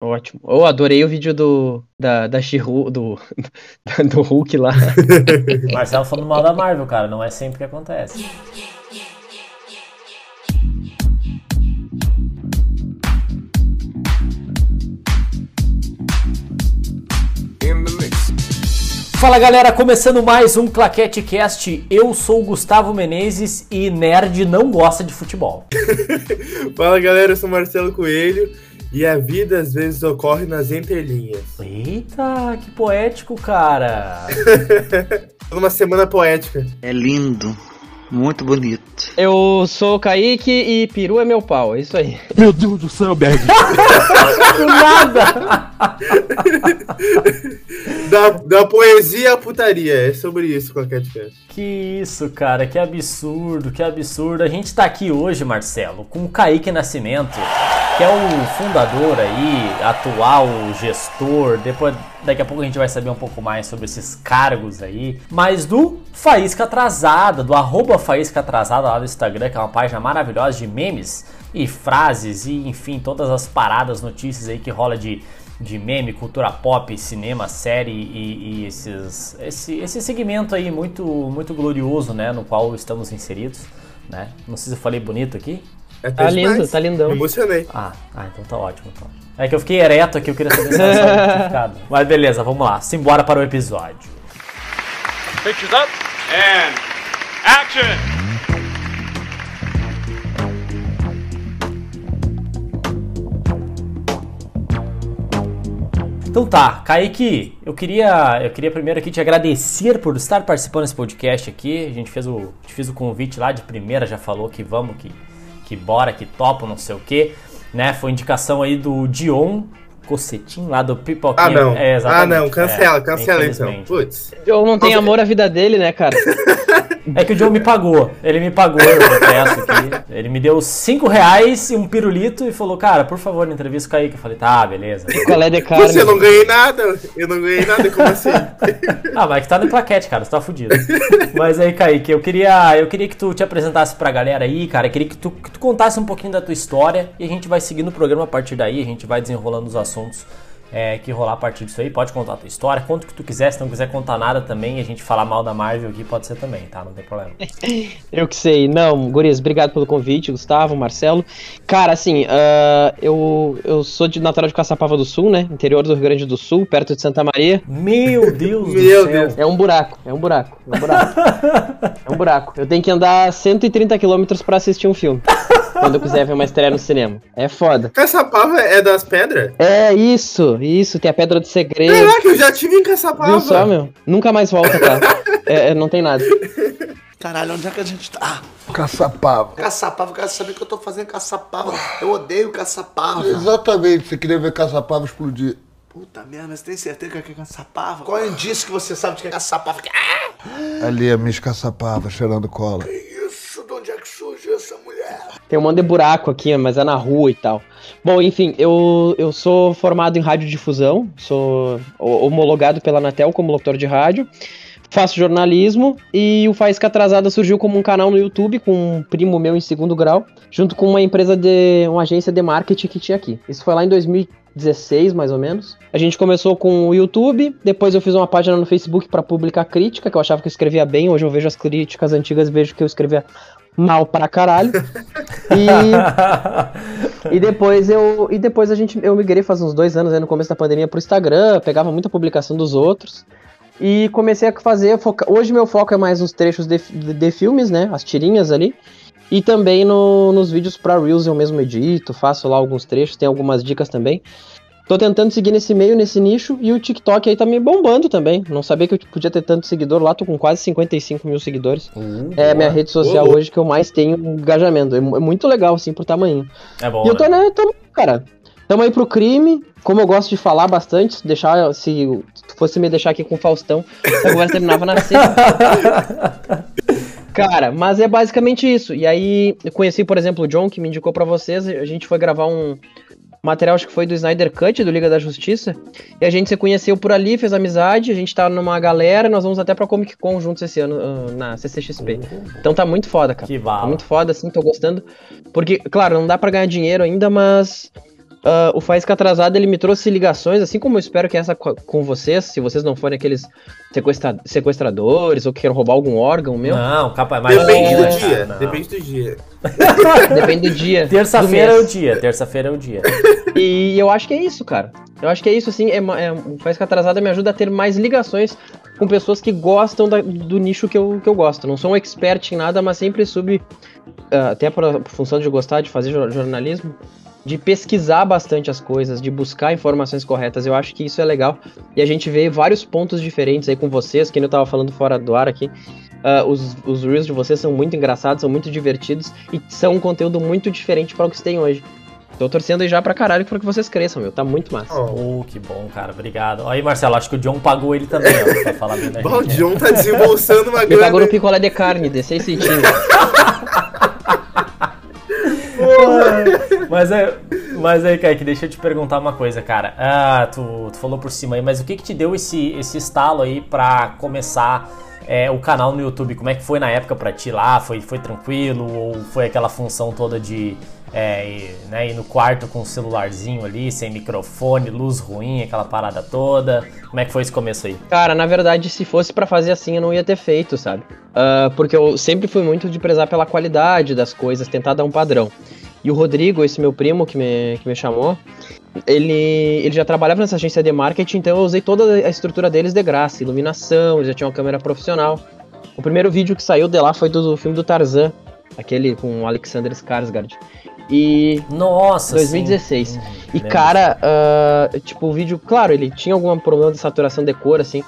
Ótimo. Eu adorei o vídeo do da, da Shihu, do, do Hulk lá. Marcelo falando mal da Marvel, cara. Não é sempre que acontece. Fala galera, começando mais um Claquete Cast. Eu sou o Gustavo Menezes e nerd não gosta de futebol. Fala galera, eu sou Marcelo Coelho e a vida às vezes ocorre nas entrelinhas. Eita, que poético, cara. Uma semana poética. É lindo. Muito bonito. Eu sou o Kaique e peru é meu pau, é isso aí. Meu Deus do céu, Berg. Do nada! Da, da poesia à putaria, é sobre isso qualquer diferença. Que isso, cara, que absurdo, que absurdo. A gente tá aqui hoje, Marcelo, com o Kaique Nascimento, que é o fundador aí, atual gestor, depois daqui a pouco a gente vai saber um pouco mais sobre esses cargos aí, mas do Faísca Atrasada, do arroba Faísca Atrasada lá do Instagram, que é uma página maravilhosa de memes e frases e enfim, todas as paradas, notícias aí que rola de de meme, cultura pop, cinema, série e, e esses, esse, esse segmento aí muito, muito glorioso, né, no qual estamos inseridos, né? Não sei se eu falei bonito aqui. É Tá lindo, demais. tá lindão. Me emocionei. Ah, ah, então tá ótimo. Então. É que eu fiquei ereto aqui, eu queria saber se era só ficado. Mas beleza, vamos lá. Simbora para o episódio. Pictures up and action. Então tá, Kaique, eu queria, eu queria primeiro aqui te agradecer por estar participando desse podcast aqui. A gente fez o, gente fez o convite lá de primeira, já falou que vamos, que, que bora, que topo, não sei o que. Né? Foi indicação aí do Dion Cocetim lá do Pipoquinha. Ah, não. É, ah, não. Cancela, É, cancela então. Putz. Eu não Nossa. amor à vida dele, né, cara? É que o John me pagou. Ele me pagou, eu confesso aqui. Ele me deu 5 reais e um pirulito e falou, cara, por favor, entrevista com o Kaique. Eu falei, tá, beleza. Qual é de carne? Você não ganhei nada. Eu não ganhei nada, como assim? Ah, mas que tá no plaquete, cara, você tá fudido. Mas aí, Kaique, eu queria, eu queria que tu te apresentasse pra galera aí, cara. Eu queria que tu, que tu contasse um pouquinho da tua história e a gente vai seguindo o programa a partir daí, a gente vai desenrolando os assuntos é, que rolar a partir disso aí. Pode contar a tua história, conta o que tu quiser, se não quiser contar nada também a gente falar mal da Marvel aqui, pode ser também, tá? Não tem problema. Eu que sei. Não, Gurias, obrigado pelo convite, Gustavo, Marcelo. Cara, assim, ah, eu, eu sou de natural de Caçapava do Sul, né? Interior do Rio Grande do Sul, perto de Santa Maria. Meu Deus Meu do céu. Deus. É um buraco, é um buraco, é um buraco. é um buraco. Eu tenho que andar 130 quilômetros pra assistir um filme. Quando eu quiser ver uma estreia no cinema. É foda. Caçapava é das pedras? É isso, isso. Tem a Pedra do Segredo. Caraca, eu já tive em Caçapava. Viu só, meu? Nunca mais volta, cara. É, é, não tem nada. Caralho, onde é que a gente tá? Caçapava. Caçapava, eu quero saber o que eu tô fazendo caçapava. Eu odeio caçapava. Exatamente, você queria ver caçapava explodir. Puta merda, mas tem certeza que é caçapava? Qual é o indício que você sabe de que é caçapava? Ah, Ali a Miss Caçapava, cheirando cola. isso, de onde é que surgiu essa mulher? Tem um monte de buraco aqui, mas é na rua e tal. Bom, enfim, eu, eu sou formado em radiodifusão, sou ho- homologado pela Anatel como locutor de rádio, faço jornalismo e o Faísca Atrasada surgiu como um canal no YouTube com um primo meu em segundo grau, junto com uma empresa de. uma agência de marketing que tinha aqui. Isso foi lá em 2016, mais ou menos. A gente começou com o YouTube, depois eu fiz uma página no Facebook para publicar crítica, que eu achava que eu escrevia bem, hoje eu vejo as críticas antigas e vejo que eu escrevia mal pra caralho. E, e depois eu. E depois a gente. Eu migrei faz uns dois anos aí no começo da pandemia pro Instagram, pegava muita publicação dos outros. E comecei a fazer. foca- Hoje meu foco é mais nos trechos de, de, de filmes, né? As tirinhas ali. E também no- nos vídeos pra Reels eu mesmo edito, faço lá alguns trechos, tem algumas dicas também. Tô tentando seguir nesse meio, nesse nicho, e o TikTok aí tá me bombando também. Não sabia que eu podia ter tanto seguidor lá, tô com quase 55 mil seguidores. é a minha rede social hoje que eu mais tenho engajamento. É é muito legal, assim, por tamanho. É bom, E eu tô, né? né, tô, cara, tamo aí pro crime. Como eu gosto de falar bastante, deixar, se tu fosse me deixar aqui com o Faustão, a conversa terminava na sexta. Cara, mas é basicamente isso. E aí, eu conheci, por exemplo, o John, que me indicou pra vocês. A gente foi gravar um material, acho que foi do Snyder Cut, do Liga da Justiça. E a gente se conheceu por ali, fez amizade. A gente tá numa galera. Nós vamos até pra Comic Con juntos esse ano, ah, na CCXP. Então tá muito foda, cara. Que Tá muito foda, assim, tô gostando. Porque, claro, não dá pra ganhar dinheiro ainda, mas ah, o Faísca Atrasado ele me trouxe ligações, assim como eu espero que essa co- com vocês, se vocês não forem aqueles sequestra- sequestradores ou que queiram roubar algum órgão meu, Não, capaz, mas Depende não, do dia. não. Depende do dia. depende do dia. do Terça-feira é o dia, terça-feira é o dia. E eu acho que é isso, cara. Eu acho que é isso, assim. É, é, o Faísca Atrasada me ajuda a ter mais ligações com pessoas que gostam da- do nicho que eu, que eu gosto. Não sou um expert em nada, mas sempre soube, ah, até por, por função de gostar de fazer jor- jornalismo, de pesquisar bastante as coisas, de buscar informações corretas. Eu acho que isso é legal. E a gente vê vários pontos diferentes aí com vocês, que eu tava falando fora do ar aqui. Ah, os, os Reels de vocês são muito engraçados, são muito divertidos e são um conteúdo muito diferente para o que vocês têm hoje. Tô torcendo aí já pra caralho pra que vocês cresçam, meu. Tá muito massa. Ó, Oh, que bom, cara. Obrigado. Aí, Marcelo, acho que o John pagou ele também, ó, pra falar bem da Bom, o gente. John tá desembolsando uma grana. pagou no picolé de carne, 16 centímetros. Mas, é, mas aí, Kaique, deixa eu te perguntar uma coisa, cara. Ah, tu, tu falou por cima aí, mas o que que te deu esse, esse estalo aí pra começar é, o canal no YouTube? Como é que foi na época pra ti lá? Foi, foi tranquilo? Ou foi aquela função toda de é, ir, né, ir no quarto com o celularzinho ali, sem microfone, luz ruim, aquela parada toda? Como é que foi esse começo aí? Cara, na verdade, se fosse pra fazer assim, eu não ia ter feito, sabe? Ah, porque eu sempre fui muito de prezar pela qualidade das coisas, tentar dar um padrão. E o Rodrigo, esse meu primo que me, que me chamou, ele, ele já trabalhava nessa agência de marketing, então eu usei toda a estrutura deles de graça, iluminação, eles já tinham uma câmera profissional. O primeiro vídeo que saiu de lá foi do, filme do Tarzan, aquele com o Alexander Skarsgård. E Nossa, 2016. sim. E Lembro. cara, ah, tipo, o vídeo, claro, ele tinha algum problema de saturação de cor, assim,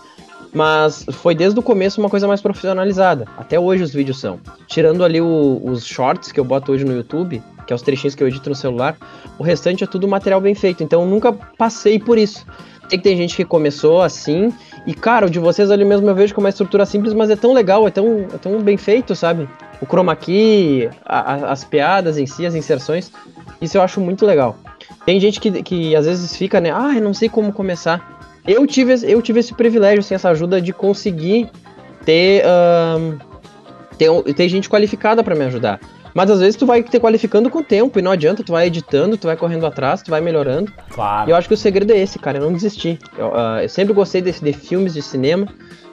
mas foi desde o começo uma coisa mais profissionalizada. Até hoje os vídeos são. Tirando ali o- os shorts que eu boto hoje no YouTube, que é os trechinhos que eu edito no celular, o restante é tudo material bem feito. Então eu nunca passei por isso. Sei que tem gente que começou assim, e cara, o de vocês ali mesmo eu vejo com uma estrutura simples, mas é tão legal, é tão, é tão bem feito, sabe? O chroma key, a- a- as piadas em si, as inserções, isso eu acho muito legal. Tem gente que, que às vezes fica, né? Ah, eu não sei como começar. Eu tive, esse- eu tive esse privilégio, assim, essa ajuda de conseguir ter, ter, ter gente qualificada pra me ajudar. Mas às vezes tu vai ter qualificando com o tempo e não adianta, tu vai editando, tu vai correndo atrás, tu vai melhorando. Claro. E eu acho que o segredo é esse, cara, eu não desistir. Eu, ah, eu sempre gostei desse, de filmes de cinema,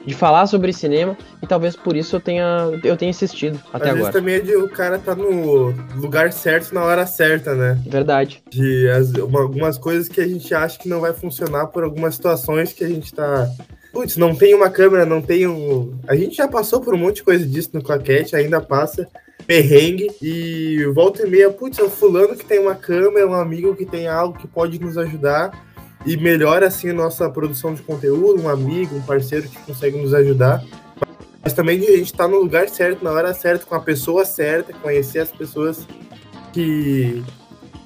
de falar sobre cinema, e talvez por isso eu tenha, eu tenha insistido até Às vezes agora. também é de o cara tá no lugar certo na hora certa, né? Verdade. De as- uma- algumas coisas que a gente acha que não vai funcionar por algumas situações que a gente tá. Putz, não tem uma câmera, não tem um. A gente já passou por um monte de coisa disso no Claquete, ainda passa perrengue e volta e meia, putz, é o fulano que tem uma câmera, um amigo que tem algo que pode nos ajudar e melhora assim a nossa produção de conteúdo, um amigo, um parceiro que consegue nos ajudar. Mas também a gente estar no lugar certo, na hora certa, com a pessoa certa, conhecer as pessoas que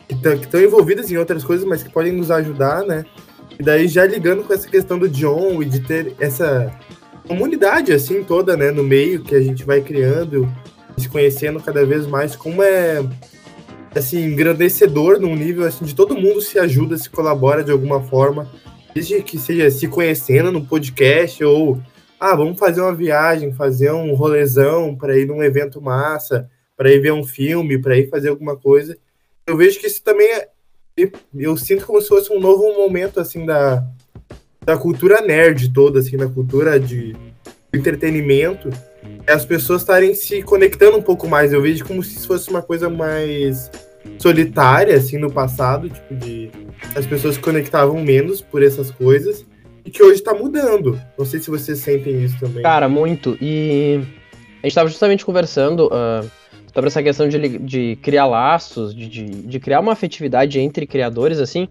estão envolvidas em outras coisas, mas que podem nos ajudar, né? E daí já ligando com essa questão do John e de ter essa comunidade assim toda, né, no meio que a gente vai criando, se conhecendo cada vez mais, como é assim engrandecedor num nível assim de todo mundo se ajuda, se colabora de alguma forma, desde que seja se conhecendo no podcast ou ah, vamos fazer uma viagem, fazer um rolezão para ir num evento massa, para ir ver um filme, para ir fazer alguma coisa. Eu vejo que isso também é eu sinto como se fosse um novo momento assim da, da cultura nerd toda, assim, da cultura de entretenimento, é as pessoas estarem se conectando um pouco mais. Eu vejo como se fosse uma coisa mais solitária, assim, no passado, tipo, de as pessoas se conectavam menos por essas coisas, e que hoje tá mudando. Não sei se vocês sentem isso também. Cara, muito. E a gente tava justamente conversando ah, sobre essa questão de, de criar laços, de, de, de criar uma afetividade entre criadores, assim.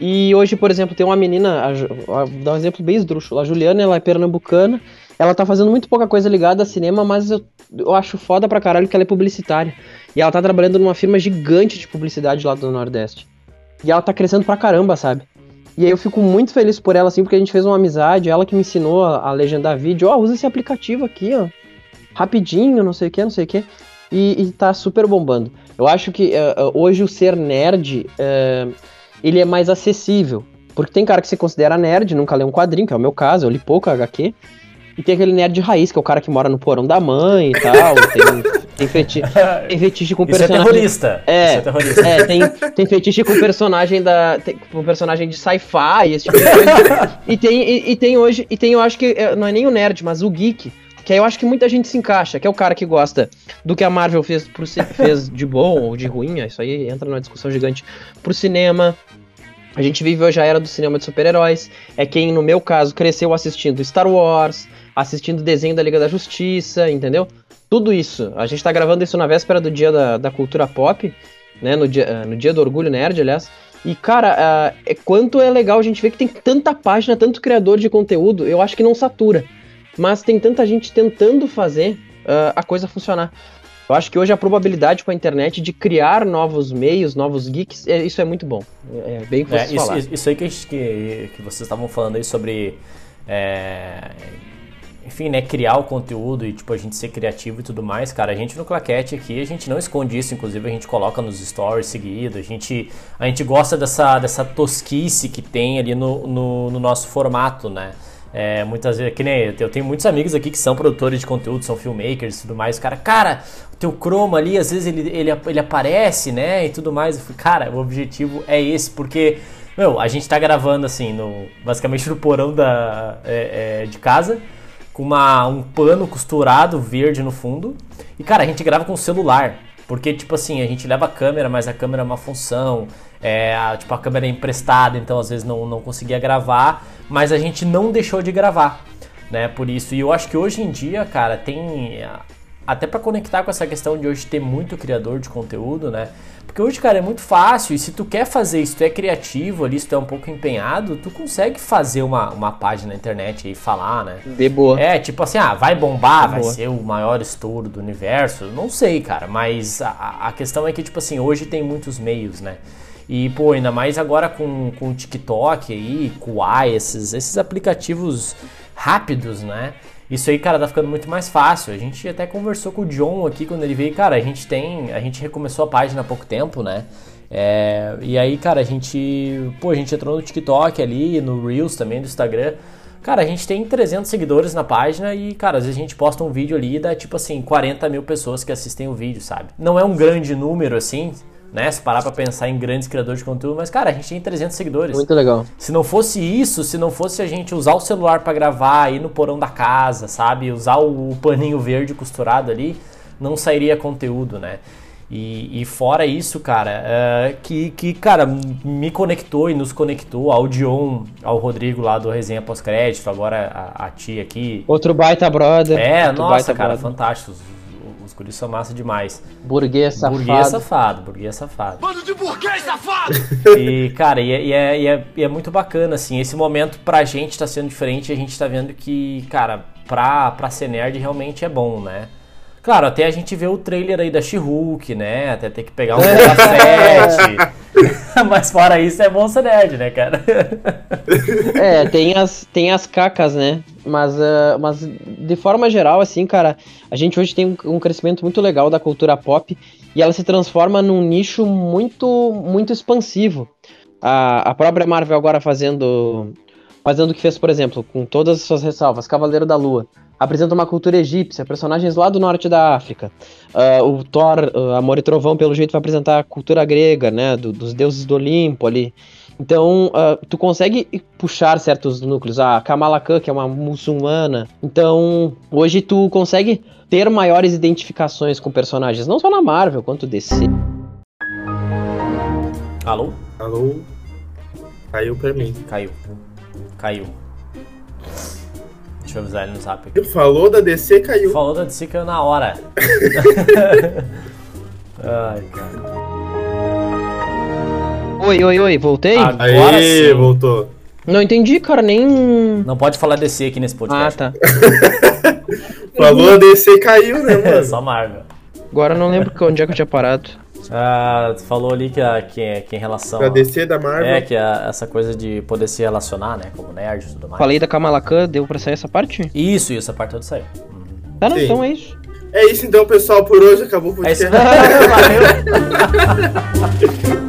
E hoje, por exemplo, tem uma menina, a a- vou dar um exemplo bem esdrúxulo. A Juliana, ela é pernambucana, ela tá fazendo muito pouca coisa ligada a cinema, mas eu, eu acho foda pra caralho que ela é publicitária. E ela tá trabalhando numa firma gigante de publicidade lá do Nordeste. E ela tá crescendo pra caramba, sabe? E aí eu fico muito feliz por ela, assim, porque a gente fez uma amizade, ela que me ensinou a, a legendar vídeo. Ó, usa esse aplicativo aqui, ó. Rapidinho, não sei o que, não sei o que. E, tá super bombando. Eu acho que eh, hoje o ser nerd, eh, ele é mais acessível. Porque tem cara que se considera nerd, nunca lê um quadrinho, que é o meu caso, eu li pouco HQ. E tem aquele nerd raiz, que é o cara que mora no porão da mãe e tal. tem, Tem, feti tem fetiche com Isso é terrorista. É, é terrorista. é, tem, tem fetiche com personagem da. Tem, com personagem de sci-fi, esse tipo de coisa. e, tem, e, e tem hoje, e tem, eu acho que é, não é nem o nerd, mas o geek. Que aí eu acho que muita gente se encaixa, que é o cara que gosta do que a Marvel fez, pro, fez de bom ou de ruim, isso aí entra numa discussão gigante pro cinema. A gente vive hoje a era do cinema de super-heróis. É quem, no meu caso, cresceu assistindo Star Wars, assistindo desenho da Liga da Justiça, entendeu? Tudo isso. A gente tá gravando isso na véspera do dia da, da cultura pop, né? No dia, eh, no dia do Orgulho Nerd, aliás. E, cara, ah, é quanto é legal a gente ver que tem tanta página, tanto criador de conteúdo, eu acho que não satura. Mas tem tanta gente tentando fazer ah, a coisa funcionar. Eu acho que hoje a probabilidade com a internet de criar novos meios, novos geeks, é- isso é muito bom. É, é bem que É, vocês isso, falaram. isso- isso aí que, que, que vocês estavam falando aí sobre. é, enfim, né, criar o conteúdo e tipo a gente ser criativo e tudo mais, cara, a gente no Claquete aqui, a gente não esconde isso, inclusive a gente coloca nos stories seguido, a gente, a gente gosta dessa, dessa tosquice que tem ali no, no, no nosso formato, né? É, muitas vezes, que nem eu tenho muitos amigos aqui que são produtores de conteúdo, são filmmakers e tudo mais. Cara, cara, o teu chroma ali, às vezes ele, ele, ele aparece, né? E tudo mais. Eu falei, cara, o objetivo é esse, porque, meu, a gente tá gravando assim, no, basicamente no porão da, é, é, de casa, com uma, um pano costurado verde no fundo. E, cara, a gente grava com celular. Porque, tipo assim, a gente leva a câmera, mas a câmera é uma função. É, a- tipo, a câmera é emprestada, então às vezes não, não conseguia gravar. Mas a gente não deixou de gravar, né? Por isso. E eu acho que hoje em dia, cara, tem. Até pra conectar com essa questão de hoje ter muito criador de conteúdo, né? Porque hoje, cara, é muito fácil. E se tu quer fazer, se tu é criativo ali, se tu é um pouco empenhado, tu consegue fazer uma, uma página na internet e falar, né? De boa. É, tipo assim, ah, vai bombar, vai Boa. ser o maior estouro do universo? Não sei, cara, mas a, a questão é que, tipo assim, hoje tem muitos meios, né? E, pô, ainda mais agora com, com o TikTok aí, Kuai, esses, esses aplicativos rápidos, né? Isso aí, cara, tá ficando muito mais fácil. A gente até conversou com o John aqui quando ele veio. Cara, a gente tem. A gente recomeçou a página há pouco tempo, né? É, e aí, cara, a gente. Pô, a gente entrou no TikTok ali, no Reels também do Instagram. Cara, a gente tem 300 seguidores na página e, cara, às vezes a gente posta um vídeo ali e dá tipo assim, 40 mil pessoas que assistem o vídeo, sabe? Não é um grande número assim, né? Se parar pra pensar em grandes criadores de conteúdo, mas, cara, a gente tem 300 seguidores. Muito legal. Se não fosse isso, se não fosse a gente usar o celular pra gravar, ir no porão da casa, sabe? Usar o paninho verde costurado ali, não sairia conteúdo, né? E, e fora isso, cara, é, que, que, cara, me conectou e nos conectou ao Dion, ao Rodrigo lá do Resenha Pós-Crédito, agora a, a tia aqui. Outro baita brother. É, outro nossa, cara, brother. fantástico. Guris são massa demais. Burguês safado. Burguês safado, burguês safado. Bando de burguês safado! E, cara, e é, e é- e é- e é muito bacana, assim, esse momento pra gente tá sendo diferente, a gente tá vendo que, cara, pra, pra ser nerd realmente é bom, né? Claro, até a gente vê o trailer aí da She-Hulk, né? Até ter que pegar um. Mas fora isso, é bom ser nerd, né, cara? É, tem as, tem as cacas, né? Mas, ah, mas de forma geral, assim, cara, a gente hoje tem um, um crescimento muito legal da cultura pop e ela se transforma num nicho muito, muito expansivo. A, a própria Marvel agora fazendo, fazendo o que fez, por exemplo, com todas as suas ressalvas, Cavaleiro da Lua. Apresenta uma cultura egípcia, personagens lá do norte da África. Ah, o Thor, ah, Amor e Trovão, pelo jeito, vai apresentar a cultura grega, né? do- dos deuses do Olimpo ali. Então, ah, tu consegue puxar certos núcleos. A Kamala Khan, que é uma muçulmana. Então, hoje tu consegue ter maiores identificações com personagens, não só na Marvel, quanto DC. Alô? Alô? Caiu pra mim. Caiu. Caiu. Deixa eu avisar ele no zap aqui. Falou da DC, caiu. Falou da DC caiu na hora. Ai, cara. Oi, oi, oi, voltei? Agora Aê, sim. voltou. Não entendi, cara, nem. Não pode falar DC aqui nesse Ah, podcast. tá. Falou da DC, caiu, né, É mano? só Marvel. Agora eu não lembro que- onde é que eu tinha parado. Ah, tu falou ali que, a, que, que em relação. Da a- DC, da Marvel. É, que a- essa coisa de poder se relacionar, né? Como nerd e tudo mais. Falei da Kamala Khan, deu pra sair essa parte? Isso, isso, a parte toda saiu. Tá, não, Sim. então é isso. É isso então, pessoal, por hoje. Acabou o É isso. Valeu.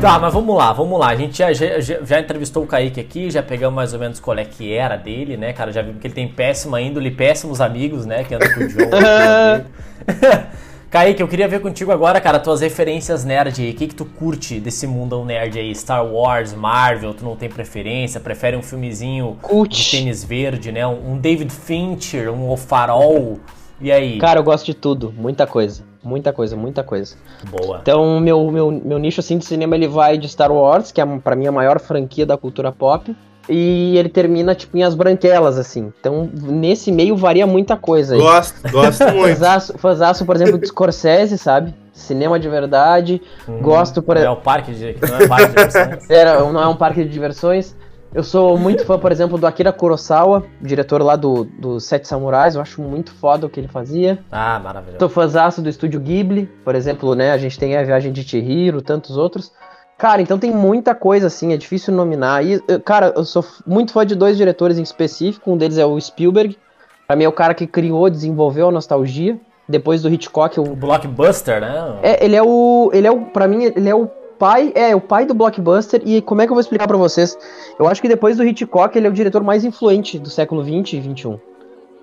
Tá, mas vamos lá, vamos lá. A gente já, já, já- entrevistou o Kaique aqui, já pegamos mais ou menos qual é que era dele, né, cara? Já vimos que ele tem péssima índole, péssimos amigos, né? Que anda com o John. Kaique, eu queria ver contigo agora, cara, tuas referências nerd aí. O que, que tu curte desse mundão nerd aí? Star Wars, Marvel, tu não tem preferência? Prefere um filmezinho de tênis verde, né? Um um David Fincher, um O Farol. E aí? Cara, eu gosto de tudo, muita coisa. Muita coisa, muita coisa. Boa. Então, meu, meu, meu nicho assim de cinema ele vai de Star Wars, que é pra mim a maior franquia da cultura pop, e ele termina tipo em As Branquelas assim. Então, nesse meio varia muita coisa aí. Gosto, gosto muito. Fãzaço, fãzaço, por exemplo, de Scorsese, sabe? Cinema de verdade. Gosto, por É o parque de. Não é parque de diversões. Era, não é um parque de diversões. Eu sou muito fã, por exemplo, do Akira Kurosawa, diretor lá do, do Sete Samurais. Eu acho muito foda o que ele fazia. Ah, maravilhoso. Sou fãzaço do estúdio Ghibli, por exemplo, né? A gente tem a Viagem de Chihiro, tantos outros. Cara, então tem muita coisa assim, é difícil nominar. E, cara, eu sou muito fã de dois diretores em específico. Um deles é o Spielberg. Pra mim é o cara que criou, desenvolveu a nostalgia. Depois do Hitchcock, O eu... blockbuster, né? é, ele é o, ele é o, para mim ele é o pai, é o pai do blockbuster. E como é que eu vou explicar pra vocês? Eu acho que depois do Hitchcock ele é o diretor mais influente do século 20 e 21.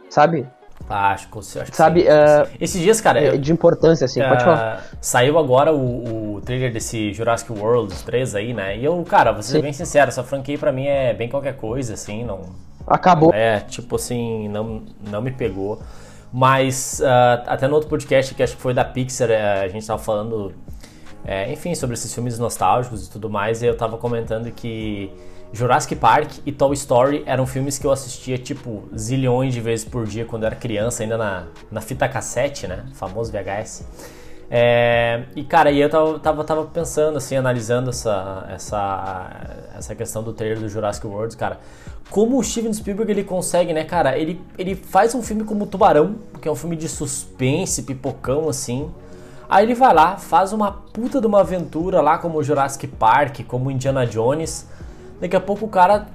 Sabe? Ah, acho que, acho que Sabe, sim. é, Esses dias, cara, eu- É, de importância assim. Pode falar. ah, saiu agora o, o trailer desse Jurassic World 3 aí, né? E eu, cara, vou ser Sim. bem sincero, essa franquia pra mim é bem qualquer coisa, assim, não. Acabou. É, tipo assim, não, não me pegou. Mas ah, até no outro podcast, que acho que foi da Pixar, eh, a gente tava falando, eh, enfim, sobre esses filmes nostálgicos e tudo mais, eu tava comentando que Jurassic Park e Toy Story eram filmes que eu assistia, tipo, zilhões de vezes por dia quando eu era criança, ainda na, na fita cassete, né? Famoso VHS. É, e cara, e eu tava, tava, tava pensando, assim, analisando essa, essa, essa questão do trailer do Jurassic World, cara. Como o Steven Spielberg ele consegue, né, cara? Ele, ele faz um filme como Tubarão, que é um filme de suspense, pipocão, assim. Aí ele vai lá, faz uma puta de uma aventura lá, como Jurassic Park, como Indiana Jones. Daqui a pouco o cara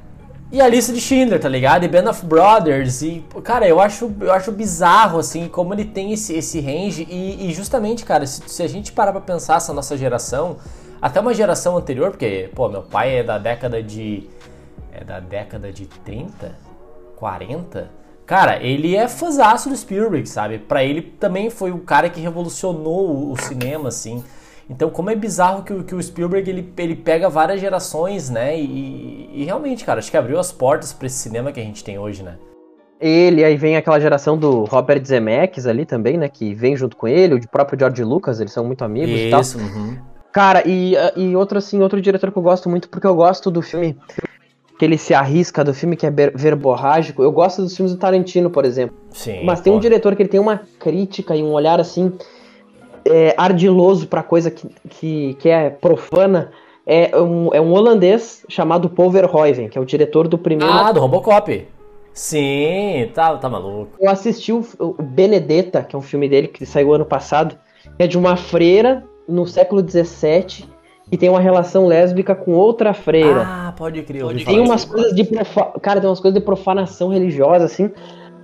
e a lista de Schindler, tá ligado? E Band of Brothers. E, cara, eu acho, eu acho bizarro, assim, como ele tem esse, esse range. E, e justamente, cara, se, se a gente parar pra pensar essa nossa geração, até uma geração anterior, porque, pô, meu pai é da década de. É da década de 30? 40? Cara, ele é fãzaço do Spielberg, sabe? Pra ele também foi o cara que revolucionou o, o cinema, assim. Então, como é bizarro que, o- que o Spielberg ele, ele pega várias gerações, né? E, e realmente, cara, acho que abriu as portas pra esse cinema que a gente tem hoje, né? Ele, aí vem aquela geração do Robert Zemeckis ali também, né? Que vem junto com ele, o próprio George Lucas, eles são muito amigos e tal. Isso, uhum. Cara, e, e outro assim, outro diretor que eu gosto muito, porque eu gosto do filme que ele se arrisca, do filme que é verborrágico. Eu gosto dos filmes do Tarantino, por exemplo. Sim. Mas tem um pô. diretor que ele tem uma crítica e um olhar assim é, ardiloso pra coisa que, que, que é profana. É um, é um holandês chamado Paul Verhoeven, que é o diretor do primeiro. Ah, do Robocop. Sim, tá, tá maluco. Eu assisti o, o Benedetta, que é um filme dele que saiu ano passado, é de uma freira no século XVII que tem uma relação lésbica com outra freira. Ah, pode crer. ouvi tem umas coisas de profa... cara, tem umas coisas de profanação religiosa assim,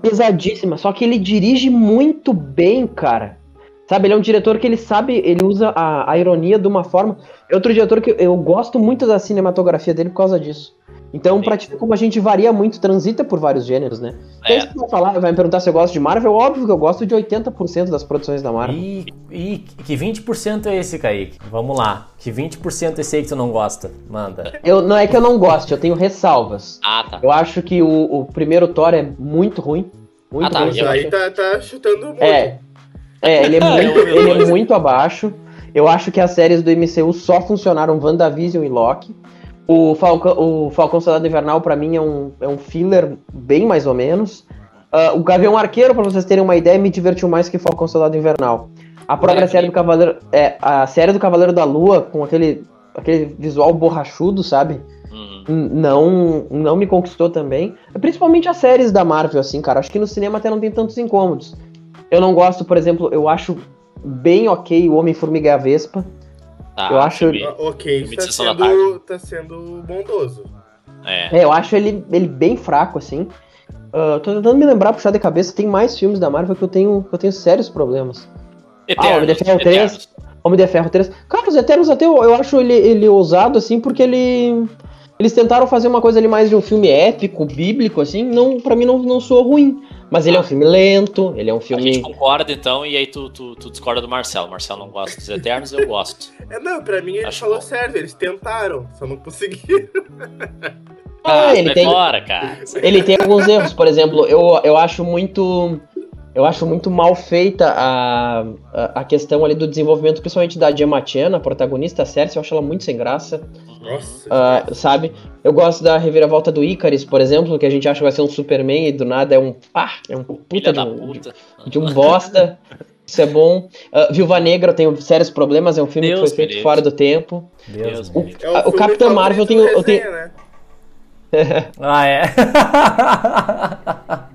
pesadíssimas. Só que ele dirige muito bem, cara. Sabe, ele é um diretor que ele sabe, ele usa a, a ironia de uma forma. É outro diretor que eu gosto muito da cinematografia dele por causa disso. Então, pra ti ver como a gente varia muito, transita por vários gêneros, né? É. Então, tu vai falar, vai me perguntar se eu gosto de Marvel, óbvio que eu gosto de 80% das produções da Marvel. E, e que 20% é esse, Kaique? Vamos lá. Que 20% é esse aí que tu não gosta? Manda. Eu, não é que eu não gosto, eu tenho ressalvas. Ah, tá. Eu acho que o, o primeiro Thor é muito ruim. Muito Ah, tá, ruim. Isso aí tá, tá chutando muito. É. É, ele é muito, Eu- eu ele é muito abaixo. Eu acho que as séries do MCU só funcionaram WandaVision e Loki. O Falcão, o Falcão Soldado Invernal, pra mim, é um, é um filler bem mais ou menos. Ah, o Gavião Arqueiro, pra vocês terem uma ideia, me divertiu mais que Falcão Soldado Invernal. A própria série do Cavaleiro. É, a série do Cavaleiro da Lua, com aquele, aquele visual borrachudo, sabe? Uhum. Não, não me conquistou também. Principalmente as séries da Marvel, assim, cara. Acho que no cinema até não tem tantos incômodos. Eu não gosto, por exemplo, eu acho bem ok o Homem-Formiga e a Vespa. Tá, Eu acho- filme- Ah, Ok, Filme tá sendo, tá sendo bondoso. É. É, eu acho ele, ele bem fraco, assim. Ah, tô tentando me lembrar, puxar de cabeça, tem mais filmes da Marvel que eu tenho, que eu tenho sérios problemas. Ah, Homem de Eternos, Ferro 3. Eternos. Homem de Ferro 3. Cara, os Eternos até eu, eu acho ele, ele ousado, assim, porque ele. Eles tentaram fazer uma coisa ali mais de um filme épico, bíblico, assim. Não, para mim não, não soou ruim. Mas ele é um filme lento, ele é um A gente filme. concorda então, e aí tu, tu, tu discorda do Marcelo. O Marcelo não gosta dos Eternos, eu gosto. É, não, pra mim ele Acho falou bom. certo, eles tentaram, só não conseguiram. Ah, ele sai tem. fora, cara. Ele tem alguns erros, por exemplo, eu, eu acho muito. Eu acho muito mal feita a, a, a questão ali do desenvolvimento, principalmente da Gemma Chan, a protagonista, a Cersei, eu acho ela muito sem graça. Nossa. Ah, sabe? Eu gosto da reviravolta do Icaris, por exemplo, que a gente acha que vai ser um Superman e do nada é um pá, é um puta de da um, puta. de, de um bosta. Isso é bom. Ah, Viúva Negra tem sérios problemas, é um filme Deus que foi feito livre. fora do tempo. Deus. Deus. O, É o Capitão Marvel tem, do eu tenho, resenha, né? Ah, é?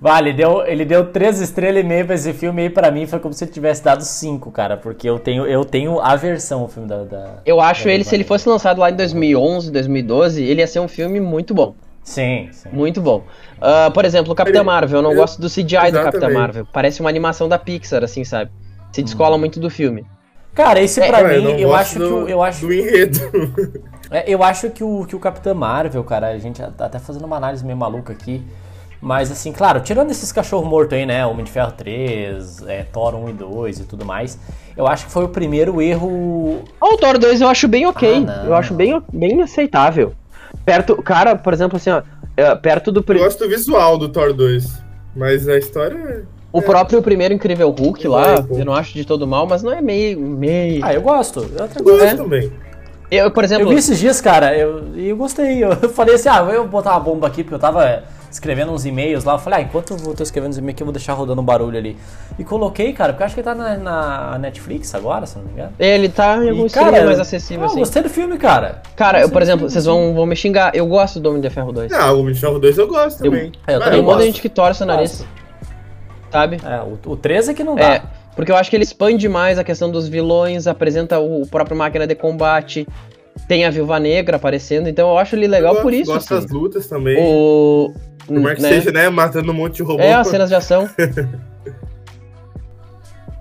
vale, deu, ele deu três estrelas e meia pra esse filme e pra mim foi como se ele tivesse dado cinco, cara, porque eu tenho, eu tenho aversão ao filme da... da- Eu acho da ele, se ele fosse lançado lá em 2011, 2012, ele ia ser um filme muito bom. Sim, sim. Muito bom. Ah, por exemplo, o Capitão Marvel, eu não eu- gosto do CGI do Capitão Exatamente. Marvel. Parece uma animação da Pixar, assim, sabe? Se descola muito do filme. Cara, esse É, pra Ah, mim, eu gosto acho que do, o, eu acho, do enredo. é, eu acho que o que o Capitão Marvel, cara, a gente tá até fazendo uma análise meio maluca aqui, mas assim, claro, tirando esses cachorro morto aí, né, Homem de Ferro 3, é, Thor 1 e 2 e tudo mais, eu acho que foi o primeiro erro O Thor 2 eu acho bem ok. Ah, eu acho bem, bem aceitável. Perto, cara, por exemplo, assim, ó, é, perto do Eu gosto do visual do Thor 2. Mas a história. o próprio primeiro incrível Hulk lá, Vai, pô. eu não acho de todo mal, mas não é meio meio. Ah, eu gosto. Eu até Eu gosto. É. também. Eu, por Eu exemplo, vi esses dias, cara, eu, e eu gostei. Eu falei assim, ah, eu vou botar uma bomba aqui, porque eu tava escrevendo uns e-mails lá. Eu falei, ah, enquanto eu vou- tô escrevendo os e-mails aqui, eu vou deixar rodando um barulho ali. E coloquei, cara, porque eu acho que ele tá na, na Netflix agora, se não me engano. ele tá em algum streaming mais acessível, eu assim. gostei do filme, cara. Cara, eu, por exemplo, vocês vão, vão me xingar. Eu gosto do Homem de Ferro 2. Ah, o Homem de Ferro 2 eu gosto Eu- também. É, eu Ah, também Tem um monte de gente que torce o nariz. Sabe? É, o, o 13 é que não dá. É, porque eu acho que ele expande mais a questão dos vilões, apresenta o, o próprio máquina de combate, tem a Viúva Negra aparecendo, então eu acho ele legal Eu por isso. Gosto assim. das lutas também. O. Por mais que né? seja, né? Matando um monte de robô. É, as cenas de ação.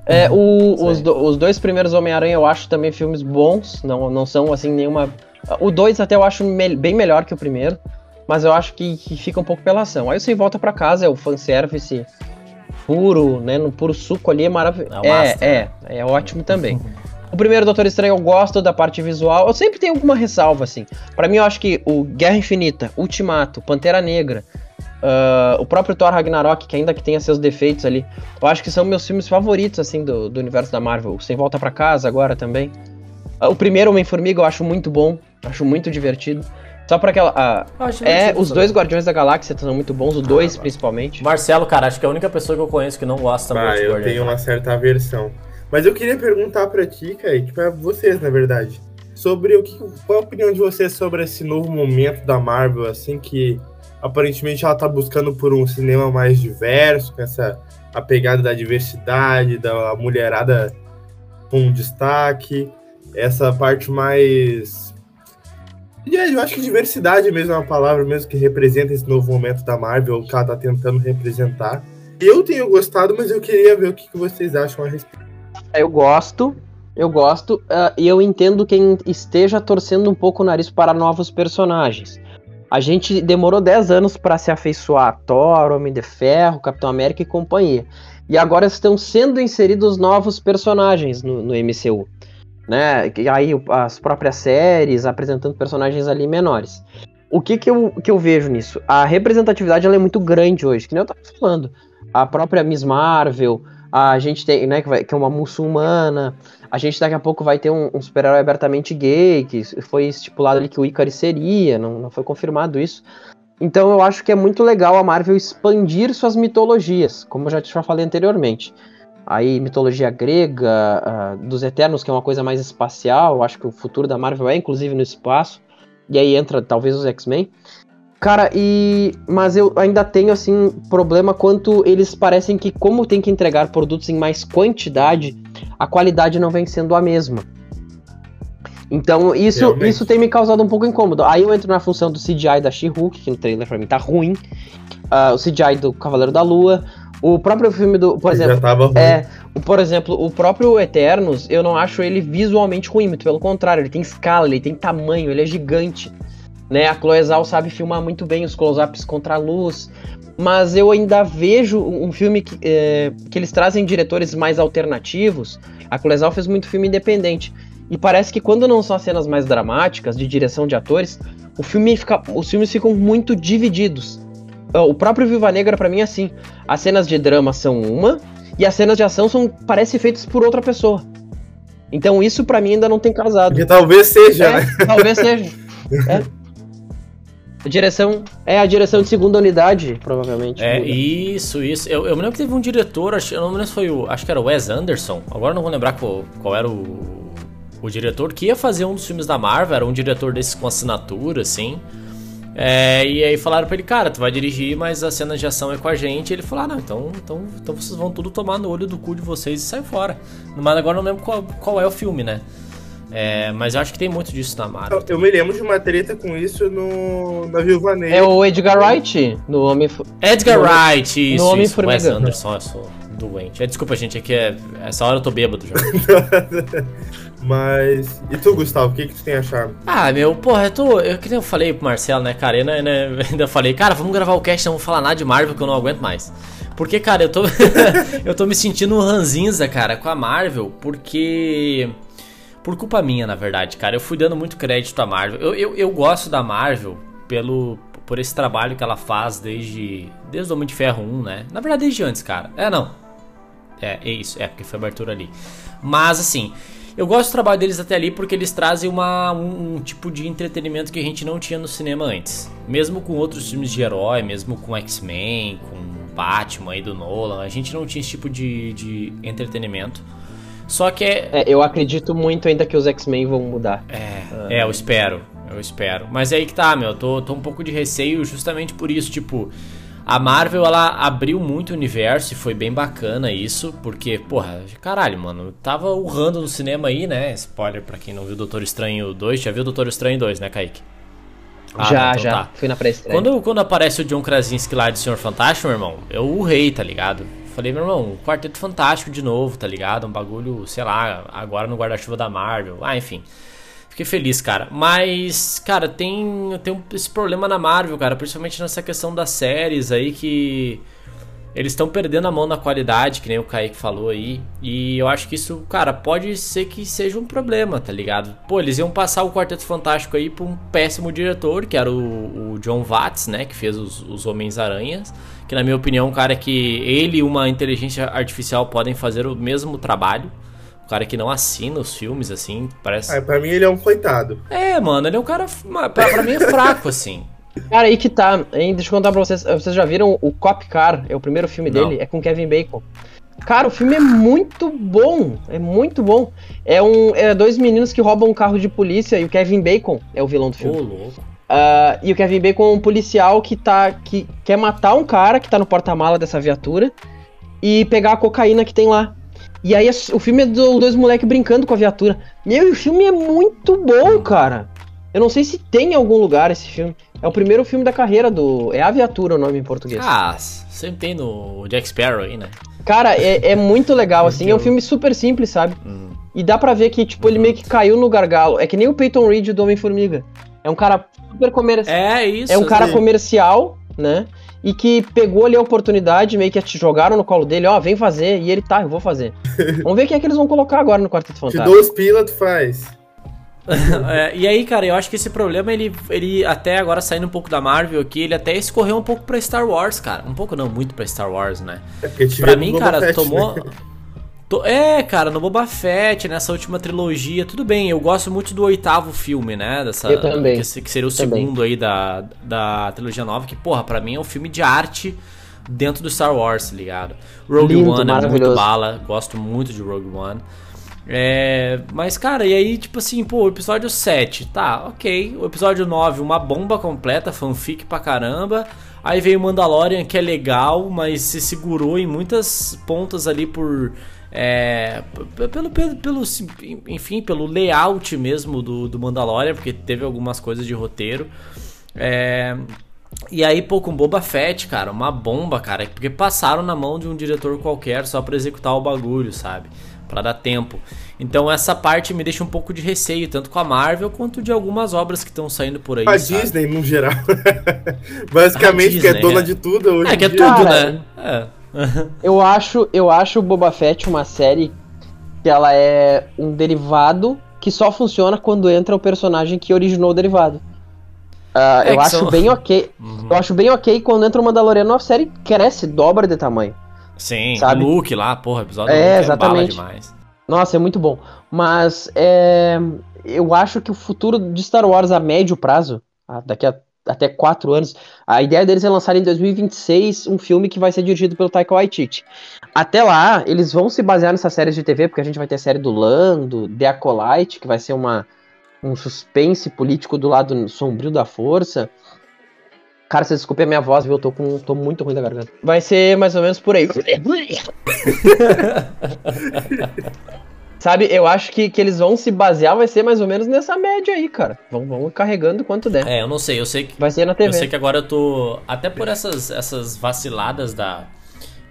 É, o- os, do- os dois primeiros Homem-Aranha eu acho também filmes bons, não, não são assim nenhuma. O 2 até eu acho me- bem melhor que o primeiro, mas eu acho que, que fica um pouco pela ação. Aí Sem Volta pra Casa é o fanservice puro, né? No puro suco ali é maravilhoso. É É, é, é ótimo também. O primeiro Doutor Estranho eu gosto da parte visual. Eu sempre tenho alguma ressalva, assim. Pra mim, eu acho que o Guerra Infinita, Ultimato, Pantera Negra, ah, o próprio Thor Ragnarok, que ainda que tenha seus defeitos ali, eu acho que são meus filmes favoritos, assim, do, do universo da Marvel. Sem Volta pra Casa agora também. Ah, o primeiro Homem-Formiga eu acho muito bom, acho muito divertido. Só pra aquela. ah, Eu acho é, os dois Guardiões da Galáxia são muito bons, o dois principalmente. Marcelo, cara, acho que é a única pessoa que eu conheço que não gosta Ah, muito de eu Guardiões tenho da uma certa aversão. Mas eu queria perguntar pra ti, Kaique, pra vocês, na verdade, sobre o que. Qual é a opinião de vocês sobre esse novo momento da Marvel, assim, que aparentemente ela tá buscando por um cinema mais diverso, com essa a pegada da diversidade, da mulherada com destaque, essa parte mais. Aí, Eu acho que diversidade mesmo é uma palavra mesmo que representa esse novo momento da Marvel, que ela tá tentando representar. Eu tenho gostado, mas eu queria ver o que vocês acham a respeito. Eu gosto, eu gosto, ah, e eu entendo quem esteja torcendo um pouco o nariz para novos personagens. A gente demorou 10 anos para se afeiçoar a Thor, Homem de Ferro, Capitão América e companhia. E agora estão sendo inseridos novos personagens no, no MCU. Né? E aí as próprias séries apresentando personagens ali menores. O que, que, eu, que eu vejo nisso? A representatividade ela é muito grande hoje, que nem eu tava falando. A própria Miss Marvel, a gente tem, né, que, vai- que é uma muçulmana. A gente daqui a pouco vai ter um, um super-herói abertamente gay, que foi estipulado ali que o Icarus seria, não, não foi confirmado isso. Então eu acho que é muito legal a Marvel expandir suas mitologias, como eu já já falei anteriormente. Aí, mitologia grega, ah, dos Eternos, que é uma coisa mais espacial, acho que o futuro da Marvel é inclusive no espaço. E aí entra talvez os X-Men. Cara, e. Mas eu ainda tenho, assim, problema quanto eles parecem que, como tem que entregar produtos em mais quantidade, a qualidade não vem sendo a mesma. Então, isso, Realmente. isso tem me causado um pouco incômodo. Aí eu entro na função do CGI da She-Hulk, que no trailer pra mim tá ruim. ah, o CGI do Cavaleiro da Lua. O próprio filme do. Por exemplo. É, o- por exemplo, o próprio Eternos, eu não acho ele visualmente ruim, muito pelo contrário, ele tem escala, ele tem tamanho, ele é gigante. Né? A Chloe Zhao sabe filmar muito bem os close-ups contra a luz, mas eu ainda vejo um filme que, é, que eles trazem diretores mais alternativos. A Chloe Zhao fez muito filme independente. E parece que quando não são as cenas mais dramáticas, de direção de atores, o filme fica, os filmes ficam muito divididos. Ah, O próprio Viva Negra, pra mim, é assim. As cenas de drama são uma, e as cenas de ação são, parece feitas por outra pessoa. Então isso pra mim ainda não tem casado. Porque talvez seja, É, né? talvez seja. É. A direção é a direção de segunda unidade, provavelmente. É, muda. isso, isso. Eu, eu me lembro que teve um diretor, acho, eu não me lembro se foi o. Acho que era o Wes Anderson. Agora não vou lembrar qual, qual era o, o diretor que ia fazer um dos filmes da Marvel. Era um diretor desses com assinatura, assim. É, e aí falaram pra ele, cara, tu vai dirigir, mas a cena de ação é com a gente. E ele falou, ah, não, então, então, então vocês vão tudo tomar no olho do cu de vocês e sair fora. Mas agora eu não lembro qual, qual é o filme, né? É, mas eu acho que tem muito disso na Marvel. Eu, eu me lembro de uma treta com isso no, na Viúva Negra. É o Edgar Wright no Homem. Edgar No- Wright, isso, no Homem isso. Wes. Anderson, eu sou doente. É, desculpa, gente, é que é, essa hora eu tô bêbado já. Mas. E tu, Gustavo, o que, que tu tem achado? ah, meu, porra, eu tô. Eu, que nem eu falei pro Marcelo, né, cara? Eu né, né, ainda falei, cara, vamos gravar o cast, não vou falar nada de Marvel que eu não aguento mais. Porque, cara, eu tô. eu tô me sentindo um ranzinza, cara, com a Marvel, porque. Por culpa minha, na verdade, cara. Eu fui dando muito crédito à Marvel. Eu, eu, eu gosto da Marvel pelo, por esse trabalho que ela faz desde. Desde o Homem de Ferro 1, né? Na verdade, desde antes, cara. É, não. É, é isso, é, porque foi abertura ali. Mas assim, eu gosto do trabalho deles até ali porque eles trazem uma, um, um tipo de entretenimento que a gente não tinha no cinema antes. Mesmo com outros filmes de herói, mesmo com X-Men, com Batman aí do Nolan, a gente não tinha esse tipo de, de entretenimento. Só que é, É, eu acredito muito ainda que os X-Men vão mudar. é, é, eu espero. Eu espero. Mas é aí que tá, meu. Tô, tô um pouco de receio justamente por isso. Tipo, a Marvel, ela abriu muito o universo e foi bem bacana isso. Porque, porra, caralho, mano. Tava urrando no cinema aí, né? Spoiler pra quem não viu Doutor Estranho 2. Já viu Doutor Estranho 2, né, Kaique? Ah, já, não, então já. tá. Fui na pré-estreia. Quando, quando aparece o John Krasinski lá de Senhor Fantástico, meu irmão, eu urrei, tá ligado? Falei, meu irmão, Quarteto Fantástico de novo, tá ligado? Um bagulho, sei lá, agora no guarda-chuva da Marvel. Ah, enfim. Fiquei feliz, cara. Mas, cara, tem, tem esse problema na Marvel, cara. Principalmente nessa questão das séries aí que. Eles estão perdendo a mão na qualidade, que nem o Kaique falou aí. E eu acho que isso, cara, pode ser que seja um problema, tá ligado? Pô, eles iam passar o Quarteto Fantástico aí pra um péssimo diretor, que era o, o John Watts, né? Que fez os, os Homens-Aranhas. Que, na minha opinião, é um cara que ele e uma inteligência artificial podem fazer o mesmo trabalho. Um cara que não assina os filmes, assim, parece. Ah, pra mim ele é um coitado. É, mano, ele é um cara. Pra, pra mim é fraco, assim. Cara, aí que tá. Hein? Deixa eu contar pra vocês. Vocês já viram o Cop Car? É o primeiro filme Não. dele. É com Kevin Bacon. Cara, o filme é muito bom. É muito bom. É, um, é dois meninos que roubam um carro de polícia e o Kevin Bacon é o vilão do filme. louco. Ah, e o Kevin Bacon é um policial que, tá, que quer matar um cara que tá no porta-mala dessa viatura e pegar a cocaína que tem lá. E aí o filme é dos dois moleques brincando com a viatura. Meu, o filme é muito bom, cara. Eu não sei se tem em algum lugar esse filme. É o primeiro filme da carreira do. É A Viatura o nome em português. Ah, sempre tem no Jack Sparrow aí, né? Cara, é, é muito legal, assim. É um filme super simples, sabe? Hum. E dá pra ver que, tipo, ele meio que caiu no gargalo. É que nem o Peyton Reed do Homem-Formiga. É um cara super comercial. É isso. É um cara comercial, né? E que pegou ali a oportunidade, meio que te jogaram no colo dele, ó, vem fazer, e ele tá, eu vou fazer. Vamos ver quem é que eles vão colocar agora no Quarteto Te Fantástico. dou os pila, tu faz. É, e aí, cara, eu acho que esse problema, ele, ele até agora saindo um pouco da Marvel aqui, ele até escorreu um pouco pra Star Wars, cara. Um pouco não, muito pra Star Wars, né? É Pra mim, cara, Fett, tomou. né? To- É, cara, no Boba Fett, nessa última trilogia, tudo bem, eu gosto muito do oitavo filme, né? Dessa, Eu também. Que, que seria o Também. segundo aí da, da trilogia nova, que, porra, pra mim é um filme de arte dentro do Star Wars, tá ligado? Rogue Lindo, One é muito bala, gosto muito de Rogue One. É, mas, cara, e aí, tipo assim, pô, episódio 7, tá, ok. O episódio 9, uma bomba completa, fanfic pra caramba. Aí veio o Mandalorian, que é legal, mas se segurou em muitas pontas ali por. É, pelo, pelo, pelo, enfim, pelo layout mesmo do, do Mandalorian, porque teve algumas coisas de roteiro. É, E aí, pô, com Boba Fett, cara, uma bomba, cara, porque passaram na mão de um diretor qualquer só pra executar o bagulho, sabe? Pra dar tempo. Então essa parte me deixa um pouco de receio, tanto com a Marvel quanto de algumas obras que estão saindo por aí. A sabe? Disney, no geral. Basicamente, A que é Disney, dona é. de tudo hoje. É, que é tudo, Cara, né? É. Eu acho, eu acho o Boba Fett uma série que ela é um derivado que só funciona quando entra o personagem que originou o derivado. Ah, É eu acho são- bem ok. Uhum. Eu acho bem ok quando entra o Mandaloriano, a série cresce, dobra de tamanho. Sim, Sabe? o Luke lá, porra, o episódio É, Luke é exatamente. bala demais. Nossa, é muito bom. Mas é, eu acho que o futuro de Star Wars a médio prazo, daqui a até quatro anos, a ideia deles é lançar em 2026 um filme que vai ser dirigido pelo Taika Waititi. Até lá, eles vão se basear nessas séries de TV, porque a gente vai ter a série do Lando, The Acolyte, que vai ser uma, um suspense político do lado sombrio da força. Cara, vocês desculpem a minha voz, viu? Eu tô, com, tô muito ruim da garganta. Vai ser mais ou menos por aí. Sabe, eu acho que, que eles vão se basear, vai ser mais ou menos nessa média aí, cara. Vão, vão carregando quanto der. É, eu não sei, eu sei que Vai ser na Eu TV. sei que agora eu tô. Até por essas, essas vaciladas da,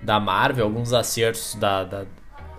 da Marvel, alguns acertos da, da,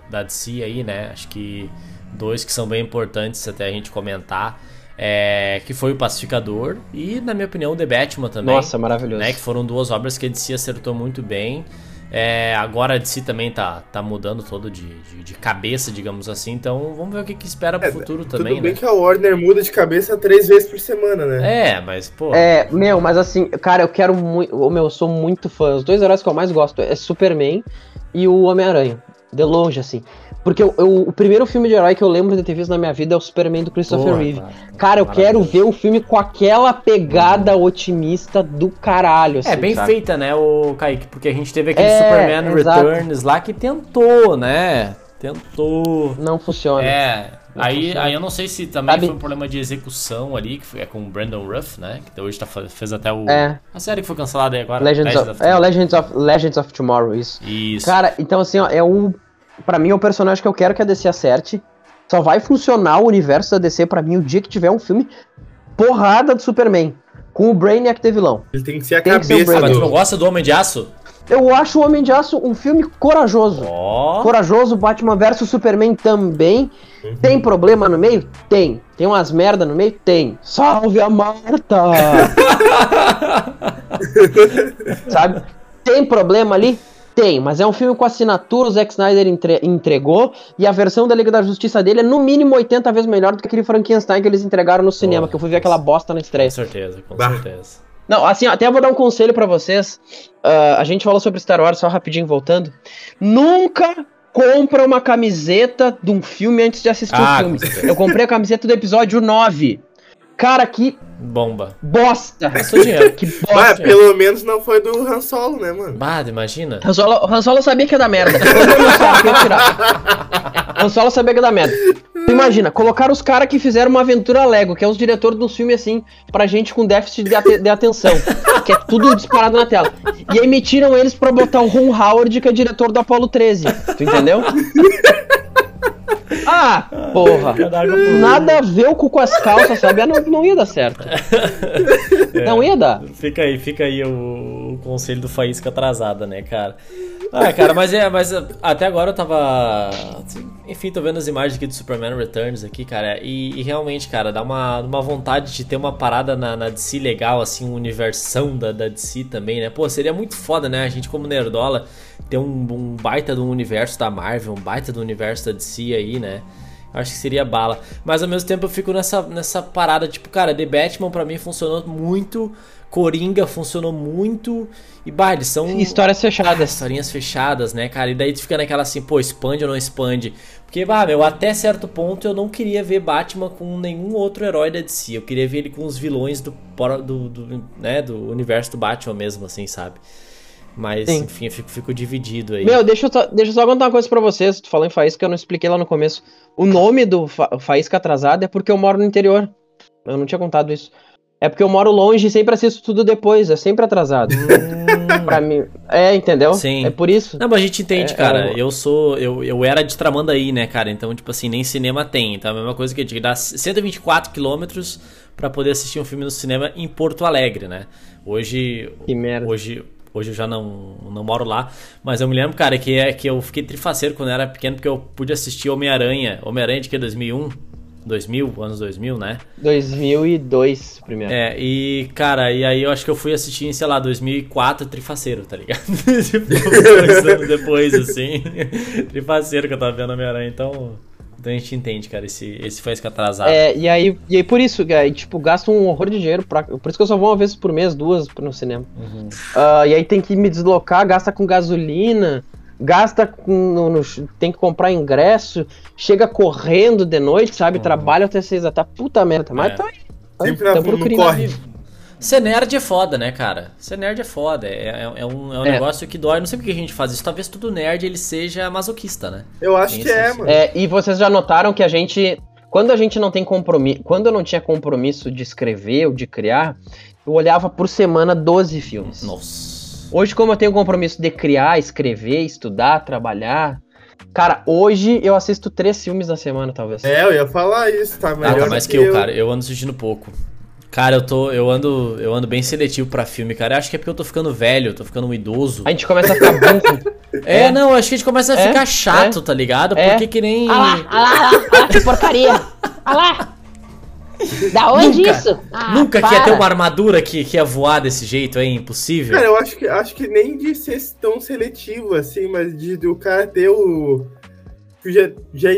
da DC aí, né? Acho que dois que são bem importantes até a gente comentar. É, que foi o Pacificador e, na minha opinião, o The Batman também. Nossa, maravilhoso. né? Que foram duas obras que a DC acertou muito bem. É, agora a DC também tá, tá mudando todo de, de, de cabeça, digamos assim. Então vamos ver o que, que espera pro É, futuro Tudo também, bem né? que a Warner muda de cabeça três vezes por semana, né? É, mas, pô. É, meu, mas assim, cara, eu quero muito. Meu, eu sou muito fã. Os dois heróis que eu mais gosto é Superman e o Homem-Aranha. De longe, assim. Porque eu, eu- o primeiro filme de herói que eu lembro de ter visto na minha vida é o Superman do Christopher Porra, Reeve. cara. Cara, eu quero ver o filme com aquela pegada otimista do caralho. É assim, bem sabe? feita, né, o Kaique? Porque a gente teve aquele É, Superman exato. Returns lá que tentou, né? Tentou. Não funciona. É. Não Aí, funciona. aí eu não sei se também Sabe- foi um problema de execução ali, que foi- é com o Brandon Ruff, né? Que hoje tá, fez até o. É. A série que foi cancelada aí agora. Legends of, é, o. Legends of, Legends of Tomorrow, isso. Isso. Cara, então assim, ó, é um. Pra mim é o personagem que eu quero que a DC acerte. Só vai funcionar o universo da DC pra mim o dia que tiver um filme porrada do Superman. Com o Brainiac de vilão. Ele tem que ser a Tem que ser cabeça ah, mas tu do... não gosta do Homem de Aço? Eu acho o Homem de Aço um filme corajoso. Ó. Corajoso, Batman vs Superman também. Tem problema no meio? Tem. Tem umas merda no meio? Tem. Salve a Marta! Sabe? Tem problema ali? Tem, mas é um filme com assinatura, o Zack Snyder entre- entregou, e a versão da Liga da Justiça dele é no mínimo 80 vezes melhor do que aquele Frankenstein que eles entregaram no cinema, que eu fui ver aquela bosta na estreia. Com certeza, com Bah. certeza. Não, assim, até vou dar um conselho pra vocês. Ah, a gente falou sobre Star Wars, só rapidinho voltando. Nunca compra uma camiseta de um filme antes de assistir Ah, o filme. Eu comprei a camiseta do episódio 9. Cara, que Bomba. bosta! Gastou dinheiro. que Mas bosta! pelo menos não foi do Han Solo, né, mano? Bah, imagina. Han Solo, Han Solo sabia que ia dar merda. Han Solo sabia que ia dar merda. Imagina, colocaram os caras que fizeram uma aventura Lego, que é os diretores dos filmes assim, pra gente com déficit de, ate- de atenção. Que é tudo disparado na tela. E aí metiram eles pra botar o Ron Howard, que é diretor do Apollo 13. Tu entendeu? Ah, porra. Nada a ver o cu com as calças, sabe? Ah, Não, não ia dar certo. Não ia dar. Fica aí, fica aí o, o conselho do Faísca atrasada, né, cara? Ah, cara, mas é, mas uh, até agora eu tava. Enfim, tô vendo as imagens aqui do Superman Returns aqui, cara. E, e realmente, cara, dá uma, uma vontade de ter uma parada na, na DC legal, assim, um universão da, da DC também, né? Pô, seria muito foda, né? A gente, como Nerdola, ter um, um baita do universo da Marvel, um baita do universo da DC aí, né? Acho que seria bala. Mas ao mesmo tempo eu fico nessa, nessa parada, tipo, cara, The Batman pra mim funcionou muito. Coringa funcionou muito. E, bah, eles são. Histórias fechadas. Historinhas fechadas, né, cara? E daí tu fica naquela assim, pô, expande ou não expande? Porque, bah, meu, até certo ponto eu não queria ver Batman com nenhum outro herói da DC. Eu queria ver ele com os vilões do, do, do, né, do universo do Batman mesmo, assim, sabe? Mas, Sim. enfim, eu fico, fico dividido aí. Meu, deixa eu, só, deixa eu só contar uma coisa pra vocês. Tu falou em faísca, eu não expliquei lá no começo. O nome do fa faísca atrasada é porque eu moro no interior. Eu não tinha contado isso. É porque eu moro longe e sempre assisto tudo depois, é sempre atrasado. pra mim. É, entendeu? Hum. Sim. É por isso. Não, mas a gente entende, É, cara. é Eu sou. Eu, eu era de Tramandaí, né, cara? Então, tipo assim, nem cinema tem. Então é a mesma coisa que eu digo. Dá 124 quilômetros pra poder assistir um filme no cinema em Porto Alegre, né? Hoje. Que merda. Hoje. Hoje eu já não, não moro lá, mas eu me lembro, cara, que, é, que eu fiquei trifaceiro quando eu era pequeno, porque eu pude assistir Homem-Aranha. Homem-Aranha de que? 2001? 2000, anos 2000, né? 2002, primeiro. É, e, cara, e aí eu acho que eu fui assistir em, sei lá, 2004, Trifaceiro, tá ligado? tipo, dois anos depois, assim. trifaceiro que eu tava vendo Homem-Aranha, então... Então a gente entende, cara, esse, esse foi esse que atrasado. É, e aí, e aí por isso, aí, tipo, gasta um horror de dinheiro. Pra, por isso que eu só vou uma vez por mês, duas no cinema. Uhum. Ah, e aí tem que me deslocar, gasta com gasolina, gasta com. no- no- tem que comprar ingresso, chega correndo de noite, sabe? Trabalha até seis da tarde. Puta merda, mas É. tá aí. Sempre na- Tamo no procurando corre. vivo. Ser nerd é foda, né, cara? Ser nerd é foda. É, é, é um, é um É. negócio que dói. Não sei por que a gente faz isso. Talvez todo nerd ele seja masoquista, né? Eu acho que é, mano. É, e vocês já notaram que a gente. Quando a gente não tem compromisso. Quando eu não tinha compromisso de escrever ou de criar, eu olhava por semana 12 filmes. Nossa. Hoje, como eu tenho compromisso de criar, escrever, estudar, trabalhar. Cara, hoje eu assisto três filmes na semana, talvez. É, eu ia falar isso, tá Ah, melhor tá do mais que eu, cara. Eu ando assistindo pouco. Cara, eu tô. Eu ando. Eu ando bem seletivo pra filme, cara. Eu acho que é porque eu tô ficando velho, eu tô ficando um idoso. A gente começa a ficar burro. É, É. não, acho que a gente começa a É, ficar chato, é. tá ligado? É. Porque que nem. Olha lá, olha lá, olha lá, que porcaria. Olha lá. Da onde Nunca, isso? Ah, Nunca que para. ia ter uma armadura que, que ia voar desse jeito, é impossível. Cara, eu acho que, acho que nem de ser tão seletivo assim, mas de do cara ter o. Já, já,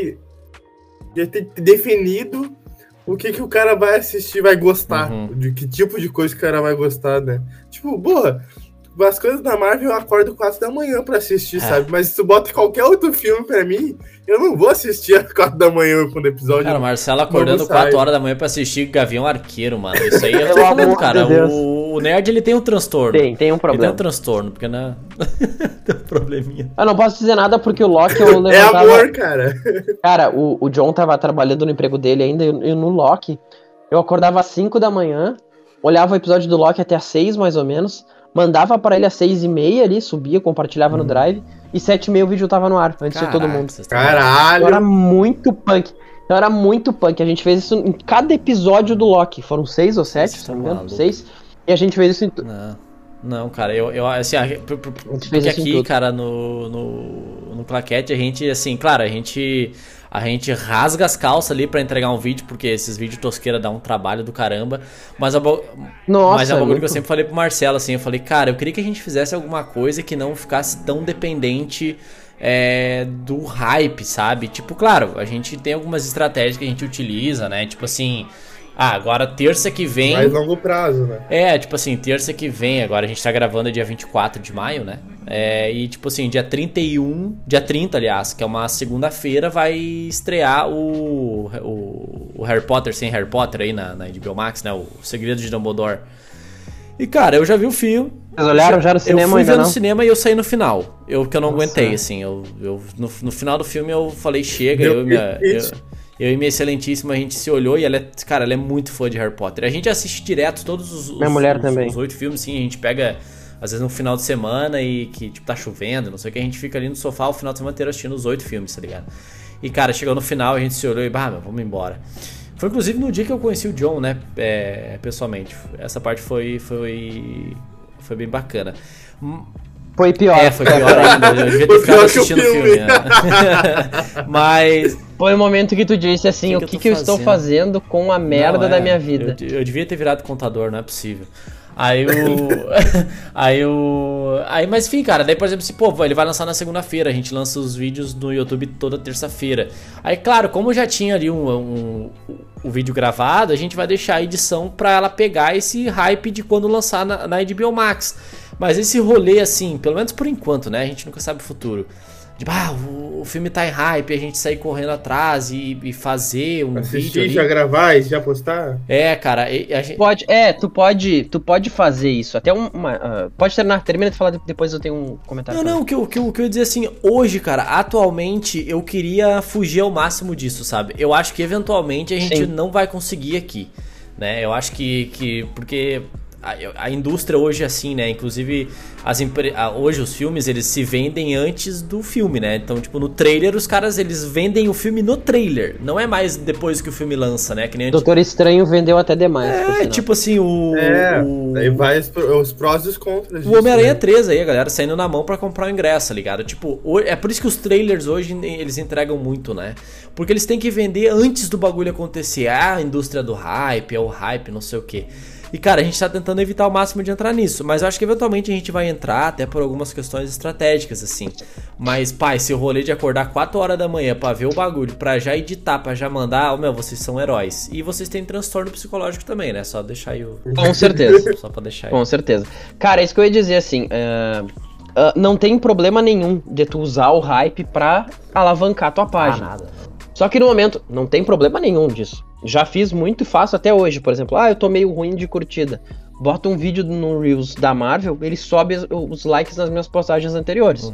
já ter definido o que, que o cara vai assistir, vai gostar. Uhum. De que tipo de coisa que o cara vai gostar, né? Tipo, porra, as coisas da Marvel eu acordo 4 da manhã pra assistir, É. sabe? Mas se tu bota qualquer outro filme pra mim, eu não vou assistir às 4 da manhã quando o episódio. Cara, o Marcelo acordando Vamos sair. 4 horas da manhã pra assistir Gavião Arqueiro, mano. Isso aí eu tô falando, cara. de. O, o nerd ele tem um transtorno. Tem, tem um Ele tem problema. um transtorno, porque né? tem um probleminha. Eu não posso dizer nada porque o Loki eu é levantava... amor, cara. Cara, o, o John tava trabalhando no emprego dele ainda, e e no Loki, eu acordava às 5 da manhã, olhava o episódio do Loki até às 6, mais ou menos, mandava pra ele às 6 e meia ali, subia, compartilhava no Drive, e 7 e meia o vídeo tava no ar, antes de todo Caraca, mundo. Então Caralho. era muito punk. Então era muito punk. A gente fez isso em cada episódio do Loki. Foram seis ou sete, Vocês se não me engano. Seis. E a gente fez isso em. Não, não, cara, eu, eu assim, por- por- A gente fez porque isso em aqui, cara, no, no, no Claquete, a gente, assim, claro, a gente, a gente rasga as calças ali pra entregar um vídeo, porque esses vídeos tosqueira dá um trabalho do caramba, mas a, bo- Nossa, mas a é bagulho que muito- eu sempre falei pro Marcelo, assim, eu falei, cara, eu queria que a gente fizesse alguma coisa que não ficasse tão dependente é, do hype, sabe? Tipo, claro, a gente tem algumas estratégias que a gente utiliza, né? Tipo assim, ah, agora terça que vem... Mais longo prazo, né? É, tipo assim, terça que vem, agora a gente tá gravando dia 24 de maio, né? É, e tipo assim, dia 31, dia 30, aliás, que é uma segunda-feira, vai estrear o, o, o Harry Potter sem Harry Potter aí na, na HBO Max, né? O Segredo de Dumbledore. E cara, eu já vi o filme. Vocês olharam já no Eu cinema fui ainda ver não? no cinema e eu saí no final. Eu que eu não Nossa. aguentei, assim. Eu, eu, no, no final do filme eu falei, chega, Deu eu e minha. Eu. Eu e minha excelentíssima, a gente se olhou e ela é. Cara, ela é muito fã de Harry Potter. A gente assiste direto todos os. Minha os- mulher os- também. Os oito filmes, sim, a gente pega. Às vezes no final de semana e que, tipo, tá chovendo, não sei o que, a gente fica ali no sofá o final de semana inteiro assistindo os oito filmes, tá ligado? E, cara, chegou no final, a gente se olhou e, bah, meu, vamos embora. Foi inclusive no dia que eu conheci o John, né, é, pessoalmente. Essa parte foi, foi, foi bem bacana. Foi pior. É, foi pior ainda. Eu devia ter ficado assistindo o filme. filme. né? Mas. Foi o momento que tu disse assim: o que eu que, que eu estou fazendo? com a merda Não, da é, minha vida? Eu, eu devia ter virado contador, não é possível. Aí o. aí o. Aí, mas enfim, cara, daí, por exemplo, se, pô, ele vai lançar na segunda-feira, a gente lança os vídeos no YouTube toda terça-feira. Aí, claro, como já tinha ali um, um, o vídeo gravado, a gente vai deixar a edição pra ela pegar esse hype de quando lançar na, na HBO Max. Mas esse rolê, assim, pelo menos por enquanto, né? A gente nunca sabe o futuro. De, ah, o, o filme tá em hype, a gente sair correndo atrás e, e fazer um vídeo Assistir, ali. já gravar e já postar? É, cara, e- a gente... Pode, é, tu pode, tu pode fazer isso. Até um- uma. ah, pode terminar, termina de falar, depois eu tenho um comentário. Não, não, o que, eu, o que, eu, que eu ia dizer assim, hoje, cara, atualmente eu queria fugir ao máximo disso, sabe? Eu acho que eventualmente a gente Sim. não vai conseguir aqui, né? Eu acho que, que porque a, a indústria hoje é assim, né? Inclusive, as a- hoje os filmes eles se vendem antes do filme, né? Então, tipo, no trailer, os caras eles vendem o filme no trailer. Não é mais depois que o filme lança, né? Que nem Doutor Estranho vendeu até demais. É, sinal. tipo assim, o. É, o... daí vai os, os prós e os contras. O Homem-Aranha né? 3 aí, a galera saindo na mão pra comprar o ingresso, tá ligado? Tipo, é por isso que os trailers hoje eles entregam muito, né? Porque eles têm que vender antes do bagulho acontecer. Ah, a indústria do hype, é o hype, não sei o quê. E cara, a gente tá tentando evitar o máximo de entrar nisso, mas eu acho que eventualmente a gente vai entrar até por algumas questões estratégicas, assim. Mas, pai, se o rolê de acordar 4 horas da manhã pra ver o bagulho, pra já editar, pra já mandar, oh, meu, vocês são heróis. E vocês têm transtorno psicológico também, né? Só deixar aí o. Com certeza. Só pra deixar aí. Com certeza. Cara, é isso que eu ia dizer assim. é, ah, não tem problema nenhum de tu usar o hype pra alavancar tua Ah, página. nada. Só que no momento, não tem problema nenhum disso. Já fiz muito e faço até hoje. Por exemplo, ah, eu tô meio ruim de curtida. Bota um vídeo no Reels da Marvel, ele sobe os likes nas minhas postagens anteriores.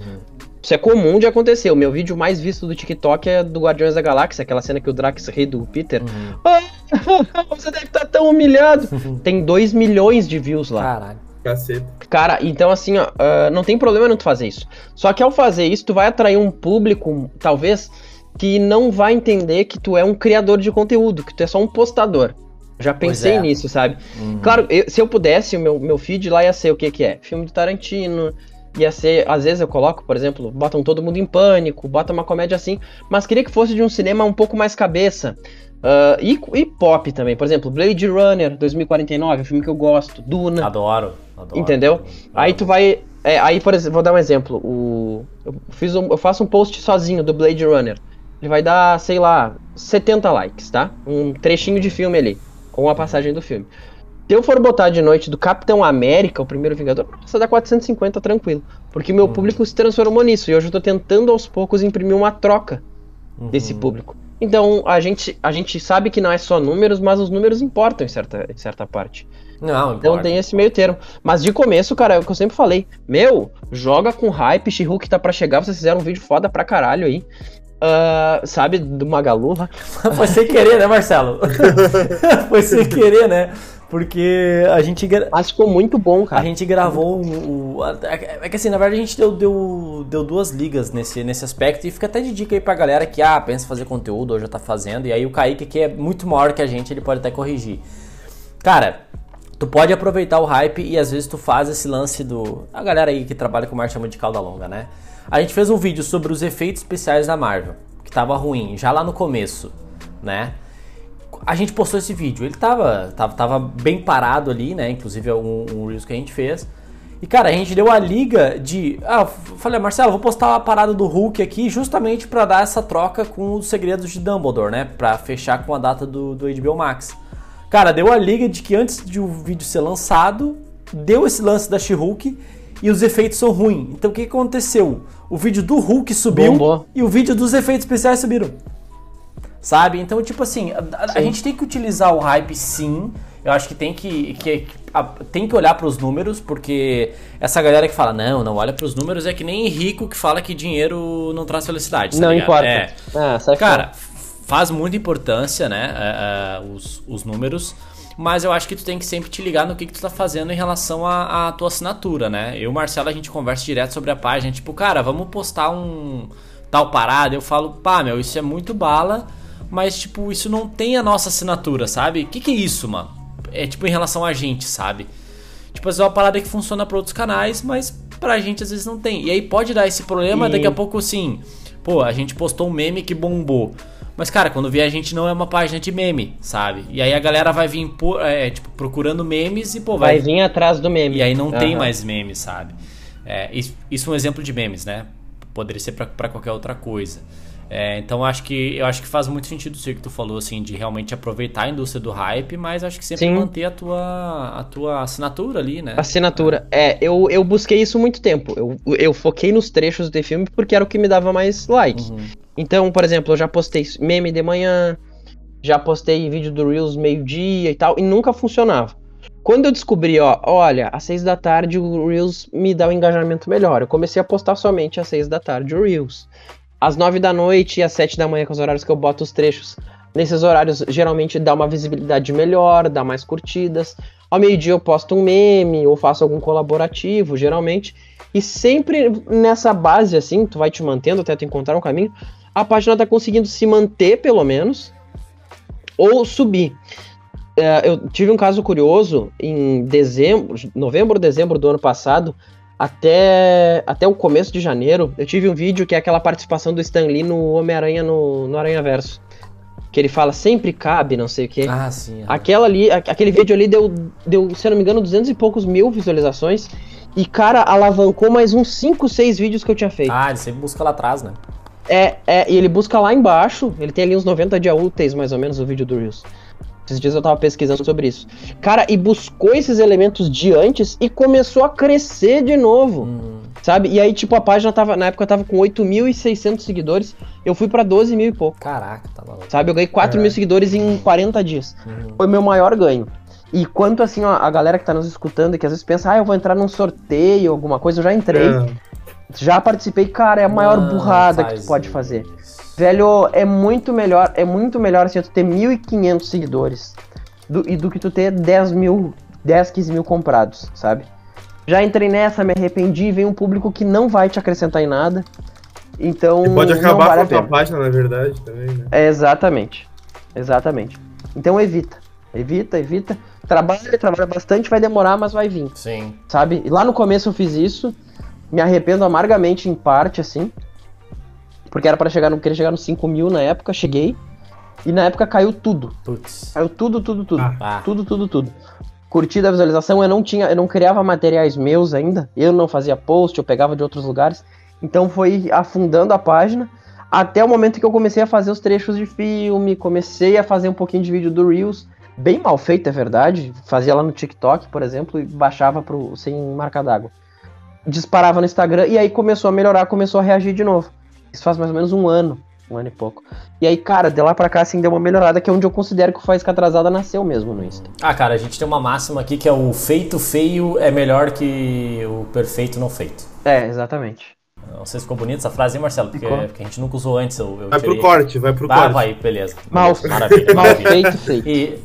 Isso é comum de acontecer. O meu vídeo mais visto do TikTok é do Guardiões da Galáxia, aquela cena que o Drax ri do Peter. Ah, você deve estar tão humilhado. Tem 2 milhões de views lá. Caralho. Caceta. Cara, então assim, ó, ah, não tem problema não tu fazer isso. Só que ao fazer isso, tu vai atrair um público, talvez, que não vai entender que tu é um criador de conteúdo, que tu é só um postador. Já pensei é. nisso, sabe? Claro, eu- se eu pudesse, o meu, meu feed lá ia ser o que que é? Filme do Tarantino, ia ser, às vezes eu coloco, por exemplo, botam todo mundo em pânico, bota uma comédia assim, mas queria que fosse de um cinema um pouco mais cabeça. Ah, e, e pop também, por exemplo, Blade Runner 2049, é um filme que eu gosto, Duna. Adoro, adoro. Entendeu? Aí tu vai. é, aí, por exemplo, vou dar um exemplo. O, eu, fiz um- eu faço um post sozinho do Blade Runner. Ele vai dar, sei lá, 70 likes, tá? Um trechinho de filme ali. Com a passagem do filme. Se eu for botar de noite do Capitão América, o primeiro Vingador, precisa dar 450 tranquilo. Porque o meu público se transformou nisso. E hoje eu tô tentando aos poucos imprimir uma troca desse público. Então a gente, a gente sabe que não é só números, mas os números importam em certa, em certa parte. Não, Então importa. tem esse meio termo. Mas de começo, cara, é o que eu sempre falei. Meu, joga com hype, She-Hulk tá pra chegar, vocês fizeram um vídeo foda pra caralho aí. Ah, sabe, do Magalu lá. Foi sem querer, né, Marcelo? Foi sem querer, né? Porque a gente, Mas ficou muito bom, a cara. gente gravou o. a- é que assim, na verdade a gente deu, deu, deu duas ligas nesse, nesse aspecto e fica até de dica aí pra galera que, ah, pensa fazer conteúdo ou já tá fazendo. E aí o Kaique, que é muito maior que a gente, ele pode até corrigir. Cara, tu pode aproveitar o hype e às vezes tu faz esse lance do. A galera aí que trabalha com marcha de cauda longa, né? A gente fez um vídeo sobre os efeitos especiais da Marvel, que tava ruim, já lá no começo, né? A gente postou esse vídeo, ele tava, tava, tava bem parado ali, né? Inclusive é um, um Reels que a gente fez. E cara, a gente deu a liga de. Ah, falei, Marcelo, vou postar uma parada do Hulk aqui justamente pra dar essa troca com os segredos de Dumbledore, né? Pra fechar com a data do, do HBO Max. Cara, deu a liga de que antes de o vídeo ser lançado, deu esse lance da She-Hulk e os efeitos são ruins. Então o que aconteceu? O vídeo do Hulk subiu Bombou. e o vídeo dos efeitos especiais subiram. Sabe? Então, tipo assim, a, a- gente tem que utilizar o hype sim. Eu acho que tem que, que a- tem que olhar pros números, porque essa galera que fala, não, não olha pros números, é que nem rico que fala que dinheiro não traz felicidade. tá não ligado? importa. É. Ah, Cara, faz muita importância, né, é, é, os, os números, mas eu acho que tu tem que sempre te ligar no que, que tu tá fazendo em relação à, tua assinatura, né? Eu e o Marcelo, a gente conversa direto sobre a página, tipo, cara, vamos postar um tal parada, eu falo, pá, meu, isso é muito bala, mas, tipo, isso não tem a nossa assinatura, sabe? O que, que é isso, mano? É, tipo, em relação a gente, sabe? Tipo, às vezes é uma parada que funciona para outros canais, mas pra gente às vezes não tem. E aí pode dar esse problema, daqui a pouco assim, pô, a gente postou um meme que bombou. Mas, cara, quando vier a gente não é uma página de meme, sabe? E aí a galera vai vir, por- é, tipo, procurando memes e, pô, Vai vai. vir atrás do meme. E aí não tem Aham. mais memes, sabe? É, isso, isso é um exemplo de memes, né? Poderia ser pra qualquer outra coisa. É, então acho que eu acho que faz muito sentido isso que tu falou, assim, de realmente aproveitar a indústria do hype, mas acho que sempre Sim. manter a tua, a tua assinatura ali, né? Assinatura. É, eu, eu busquei isso muito tempo. Eu, eu foquei nos trechos de filme porque era o que me dava mais like. Uhum. Então, por exemplo, eu já postei meme de manhã, já postei vídeo do Reels meio-dia e tal, e nunca funcionava. Quando eu descobri, ó, olha, às seis da tarde o Reels me dá um engajamento melhor. Eu comecei a postar somente às seis da tarde o Reels. Às nove da noite e às sete da manhã, com os horários que eu boto os trechos, Nesses horários, geralmente dá uma visibilidade melhor, dá mais curtidas. Ao meio-dia eu posto um meme ou faço algum colaborativo, geralmente. E sempre nessa base, assim, tu vai te mantendo até tu encontrar um caminho, a página tá conseguindo se manter, pelo menos, ou subir. É, eu tive um caso curioso em dezembro, novembro, dezembro do ano passado, até, até o começo de janeiro, eu tive um vídeo que é aquela participação do Stan Lee no Homem-Aranha no, no Aranha Verso. Que ele fala, sempre cabe, não sei o quê. Ah, sim. é. Aquela ali, aquele vídeo ali deu, deu, se eu não me engano, 200 e poucos mil visualizações. E, cara, alavancou mais uns 5, 6 vídeos que eu tinha feito. Ah, ele sempre busca lá atrás, né? É, é, e ele busca lá embaixo, ele tem ali uns 90 dias úteis, mais ou menos, o vídeo do Reels. Esses dias eu tava pesquisando sobre isso. Cara, e buscou esses elementos de antes e começou a crescer de novo. Hum. Sabe? E aí, tipo, a página tava, na época tava com 8.600 seguidores, eu fui pra 12 mil e pouco. Caraca, tá maluco. Sabe? Eu ganhei 4 mil seguidores em 40 dias. Uhum. Foi meu maior ganho. E quanto assim, ó, a galera que tá nos escutando e que às vezes pensa, ah, eu vou entrar num sorteio, alguma coisa, eu já entrei. É. Já participei, cara, é a maior Não burrada que tu pode isso. fazer. Velho, é muito melhor, é muito melhor assim, tu ter 1.500 seguidores do, e do que tu ter 10 mil, 10, 15 mil comprados, sabe? Já entrei nessa, me arrependi, vem um público que não vai te acrescentar em nada. Então, E pode não acabar vale com a a tua página, na verdade, também, né? É, exatamente. Exatamente. Então evita. Evita, evita. Trabalha, trabalha bastante, vai demorar, mas vai vir Sim. sabe? E lá no começo eu fiz isso, me arrependo amargamente em parte, assim, porque era pra chegar no, queria chegar nos 5 mil na época, cheguei, e na época caiu tudo, Putz. caiu tudo, tudo, tudo, Ah. tudo, tudo, tudo. Curtida a visualização, eu não tinha, eu não criava materiais meus ainda, eu não fazia post, eu pegava de outros lugares, então foi afundando a página, até o momento que eu comecei a fazer os trechos de filme, comecei a fazer um pouquinho de vídeo do Reels, bem mal feito, é verdade. Fazia lá no TikTok, por exemplo, e baixava pro, sem marca d'água. Disparava no Instagram e aí começou a melhorar, começou a reagir de novo. Isso faz mais ou menos um ano, um ano e pouco. E aí, cara, de lá pra cá, assim, deu uma melhorada, que é onde eu considero que o Faísca Atrasada nasceu mesmo no Insta. Ah, cara, a gente tem uma máxima aqui que é o feito feio é melhor que o perfeito não feito. É, exatamente. Não sei se ficou bonita essa frase, hein, Marcelo? Porque, porque a gente nunca usou antes. Eu, eu Vai pro tirei- corte, vai pro Ah, corte. vai, beleza. Mal, Maravilha, mal maravilha. feito, feito. E,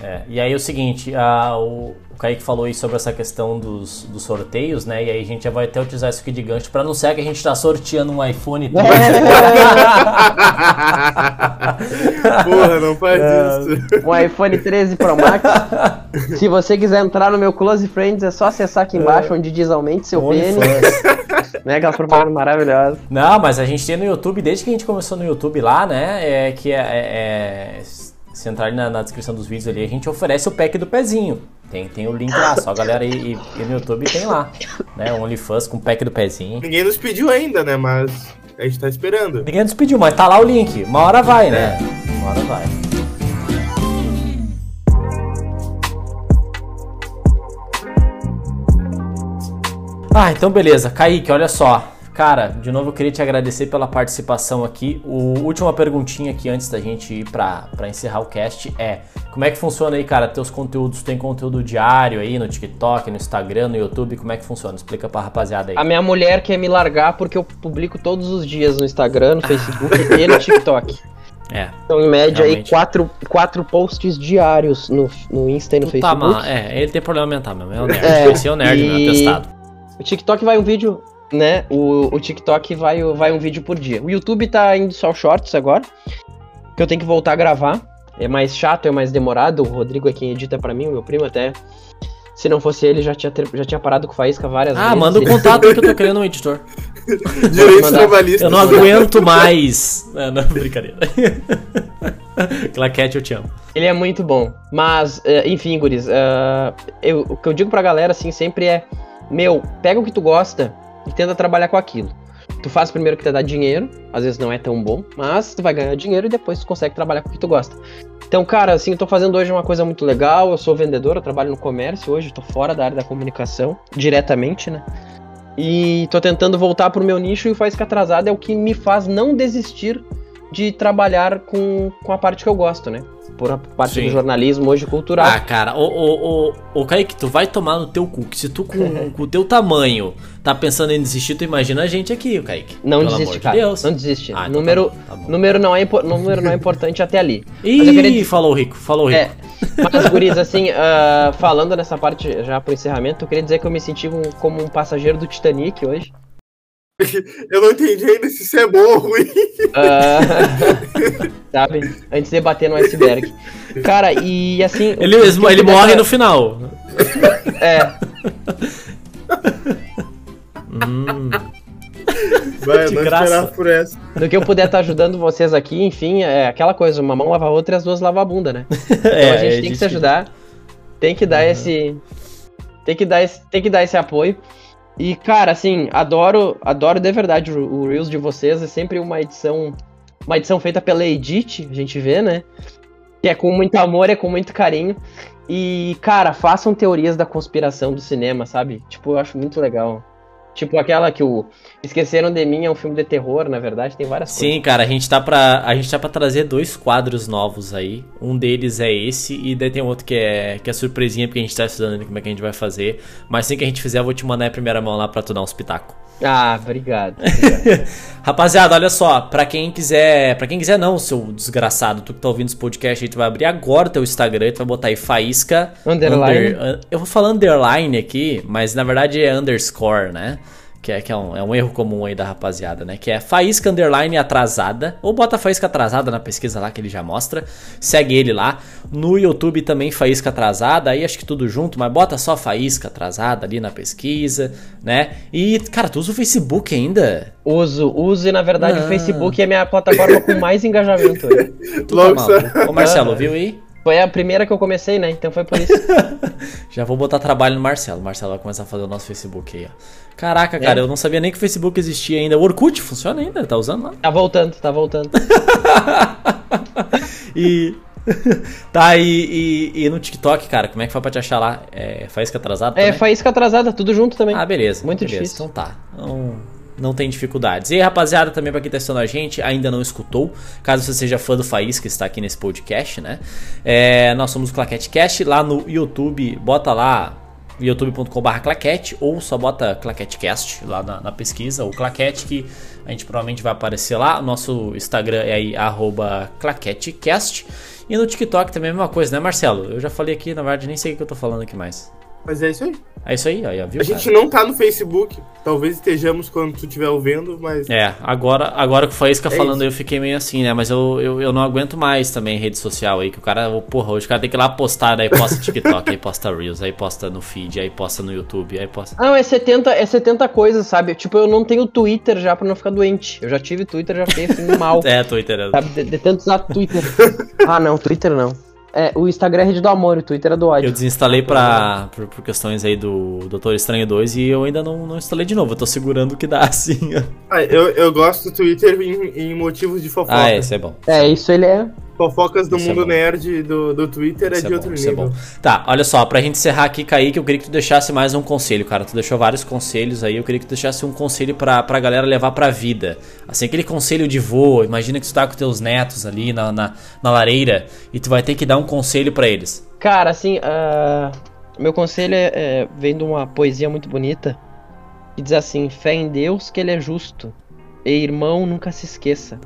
é, e aí é o seguinte, a- o, o Kaique falou aí sobre essa questão dos, dos sorteios, né? E aí a gente já vai até utilizar isso aqui de gancho pra não ser que a gente tá sorteando um iPhone 13. Porra, não faz É. isso. Um iPhone 13 Pro Max. Se você quiser entrar no meu Close Friends, é só acessar aqui embaixo, onde diz aumente seu pênis. Né, aquelas propagandas maravilhosas. Não, mas a gente tem no YouTube, desde que a gente começou no YouTube lá, né? É que é. é- é- se entrar ali na, na descrição dos vídeos ali, a gente oferece o pack do pezinho. Tem, tem o link lá, só a galera ir, ir no YouTube tem lá. Né? OnlyFans com o pack do pezinho. Ninguém nos pediu ainda, né? Mas a gente tá esperando. Ninguém nos pediu, mas tá lá o link. Uma hora vai, né? Uma hora vai. Ah, então beleza. Kaique, olha só. Cara, de novo eu queria te agradecer pela participação aqui. O última perguntinha aqui antes da gente ir pra, pra encerrar o cast é: como é que funciona aí, cara? Teus conteúdos, tem conteúdo diário aí no TikTok, no Instagram, no YouTube? Como é que funciona? Explica pra rapaziada aí. A minha mulher quer me largar porque eu publico todos os dias no Instagram, no Facebook e no TikTok. É. Então, em média, Realmente. aí, quatro, quatro posts diários no, no Insta e no Tá, Facebook. mas é, ele tem problema mental mesmo. É o nerd. É, Esse é o nerd, e- meu atestado. O TikTok vai um vídeo, né? O, o TikTok vai, vai um vídeo por dia. O YouTube tá indo só shorts agora. Que eu tenho que voltar a gravar. É mais chato, é mais demorado. O Rodrigo é quem edita pra mim, o meu primo até. Se não fosse ele, já tinha, ter- já tinha parado com o Faísca várias vezes. Ah, manda o contato que eu tô querendo um editor. Direitos mandar. trabalhistas. Eu não aguento mais. Não, não, brincadeira. Claquete, eu te amo. Ele é muito bom. Mas, eh, enfim, guris, eh, eu- o que eu digo pra galera, assim, sempre é: Meu, pega o que tu gosta e tenta trabalhar com aquilo. Tu faz primeiro que te dá dinheiro, às vezes não é tão bom, mas tu vai ganhar dinheiro e depois tu consegue trabalhar com o que tu gosta. Então, cara, assim, eu tô fazendo hoje uma coisa muito legal. Eu sou vendedor, eu trabalho no comércio hoje, tô fora da área da comunicação, diretamente, né? E tô tentando voltar pro meu nicho e o Faz que Atrasado é o que me faz não desistir de trabalhar com, com a parte que eu gosto, né? por a parte Sim. do jornalismo hoje cultural. Ah, cara, ô, ô, ô, ô, Kaique, tu vai tomar no teu cu, que se tu com, com o teu tamanho tá pensando em desistir, tu imagina a gente aqui, Kaique. não desiste, cara. Deus. Não desiste. Ah, então número, tá bom, tá número, não é, número não é importante até ali. Ih, queria falou o rico, falou o rico. É, mas, guris, assim, ah, falando nessa parte já pro encerramento, eu queria dizer que eu me senti um- como um passageiro do Titanic hoje. Eu não entendi ainda se isso é bom ou ruim. Ah, sabe? Antes de bater no iceberg. Cara, e assim. Ele, ele puder morre tra- no final. É, Vai, De não graça. esperar por essa. no que eu puder estar ajudando vocês aqui, enfim, é aquela coisa, uma mão lava a outra e as duas lavam a bunda, né? Então É, a gente é tem que se ajudar, tem que dar esse. Tem que dar esse, tem que dar esse apoio. E, cara, assim, adoro, adoro de verdade o, o Reels de vocês. É sempre uma edição. Uma edição feita pela Edit, a gente vê, né? Que é com muito amor, é com muito carinho. E, cara, façam teorias da conspiração do cinema, sabe? Tipo, eu acho muito legal. Tipo aquela que o Esqueceram de Mim é um filme de terror, na verdade, tem várias Sim, cara, a gente tá pra. A gente tá pra trazer dois quadros novos aí. Um deles é esse, e daí tem outro que é, que é surpresinha, porque a gente tá estudando como é que a gente vai fazer. Mas assim que a gente fizer, eu vou te mandar em primeira mão lá pra tu dar uns pitacos. Ah, obrigado. Rapaziada, olha só, pra quem quiser, para quem quiser não, seu desgraçado, tu que tá ouvindo esse podcast aí, tu vai abrir agora o teu Instagram, tu vai botar aí faísca Underline. under- eu vou falar underline aqui, mas na verdade é underscore, né? Que é, que é, um, é um erro comum aí da rapaziada, né? Que é faísca underline atrasada. Ou bota faísca atrasada na pesquisa lá que ele já mostra. Segue ele lá. No YouTube também faísca atrasada. Aí acho que tudo junto, mas bota só faísca atrasada ali na pesquisa, né? E, cara, tu usa o Facebook ainda? Uso, uso e na verdade Ah. o Facebook é a minha plataforma com mais engajamento. Tu Logo tá. Ô Marcelo, viu aí? Foi a primeira que eu comecei, né? Então foi por isso. Já vou botar trabalho no Marcelo. O Marcelo vai começar a fazer o nosso Facebook aí, ó. Caraca, cara, É. eu não sabia nem que o Facebook existia ainda. O Orkut funciona ainda? Tá usando lá? Tá voltando, tá voltando. E. tá, e, e, e no TikTok, cara, como é que foi pra te achar lá? É faísca atrasada? É, também? faísca atrasada, tudo junto também. Ah, beleza. Muito beleza. difícil. Então tá. Não, não tem dificuldades. E aí, rapaziada, também pra quem tá assistindo a gente, ainda não escutou, caso você seja fã do Faísca que está aqui nesse podcast, né? É, nós somos o Claquete Cast, lá no YouTube, bota lá youtube.com.br claquete ou só bota claquetecast lá na, na pesquisa, o claquete que a gente provavelmente vai aparecer lá. Nosso Instagram é aí arroba claquetecast. E no TikTok também é a mesma coisa, né, Marcelo? Eu já falei aqui, na verdade, nem sei o que eu tô falando aqui mais. Mas é isso aí. É isso aí, aí ó, viu? A gente cara? não tá no Facebook. Talvez estejamos quando tu estiver ouvindo, mas. É, agora, agora que o Faísca É falando isso. eu fiquei meio assim, né? Mas eu, eu, eu não aguento mais também rede social aí, que o cara, porra, hoje o cara tem que ir lá postar, daí posta TikTok, aí posta Reels, aí posta no feed, aí posta no YouTube, aí posta. Não, é 70, é 70 coisas, sabe? Tipo, eu não tenho Twitter já pra não ficar doente. Eu já tive Twitter, já fiquei assim, mal. É, Twitter. é- Sabe? De, de tanto usar Twitter. Ah, não, Twitter não. É, o Instagram é rede do amor, o Twitter é do ódio. Eu desinstalei pra, por, por questões aí do Doutor Estranho 2 e eu ainda não, não instalei de novo. Eu tô segurando o que dá, assim. ó. Ah, eu, eu gosto do Twitter em, em motivos de fofoca. Ah, esse é bom. É, isso ele é. Fofocas do Esse é mundo bom. nerd do, do Twitter é Isso de é outro bom, isso é nível. bom. Tá, olha só, pra gente encerrar aqui, Kaique, eu queria que tu deixasse mais um conselho, cara. Tu deixou vários conselhos aí, eu queria que tu deixasse um conselho pra, pra galera levar pra vida. Assim, aquele conselho de vô, imagina que tu tá com teus netos ali na, na, na lareira e tu vai ter que dar um conselho pra eles. Cara, assim, ah, meu conselho é, é, vem de uma poesia muito bonita que diz assim: fé em Deus que ele é justo. E irmão, nunca se esqueça.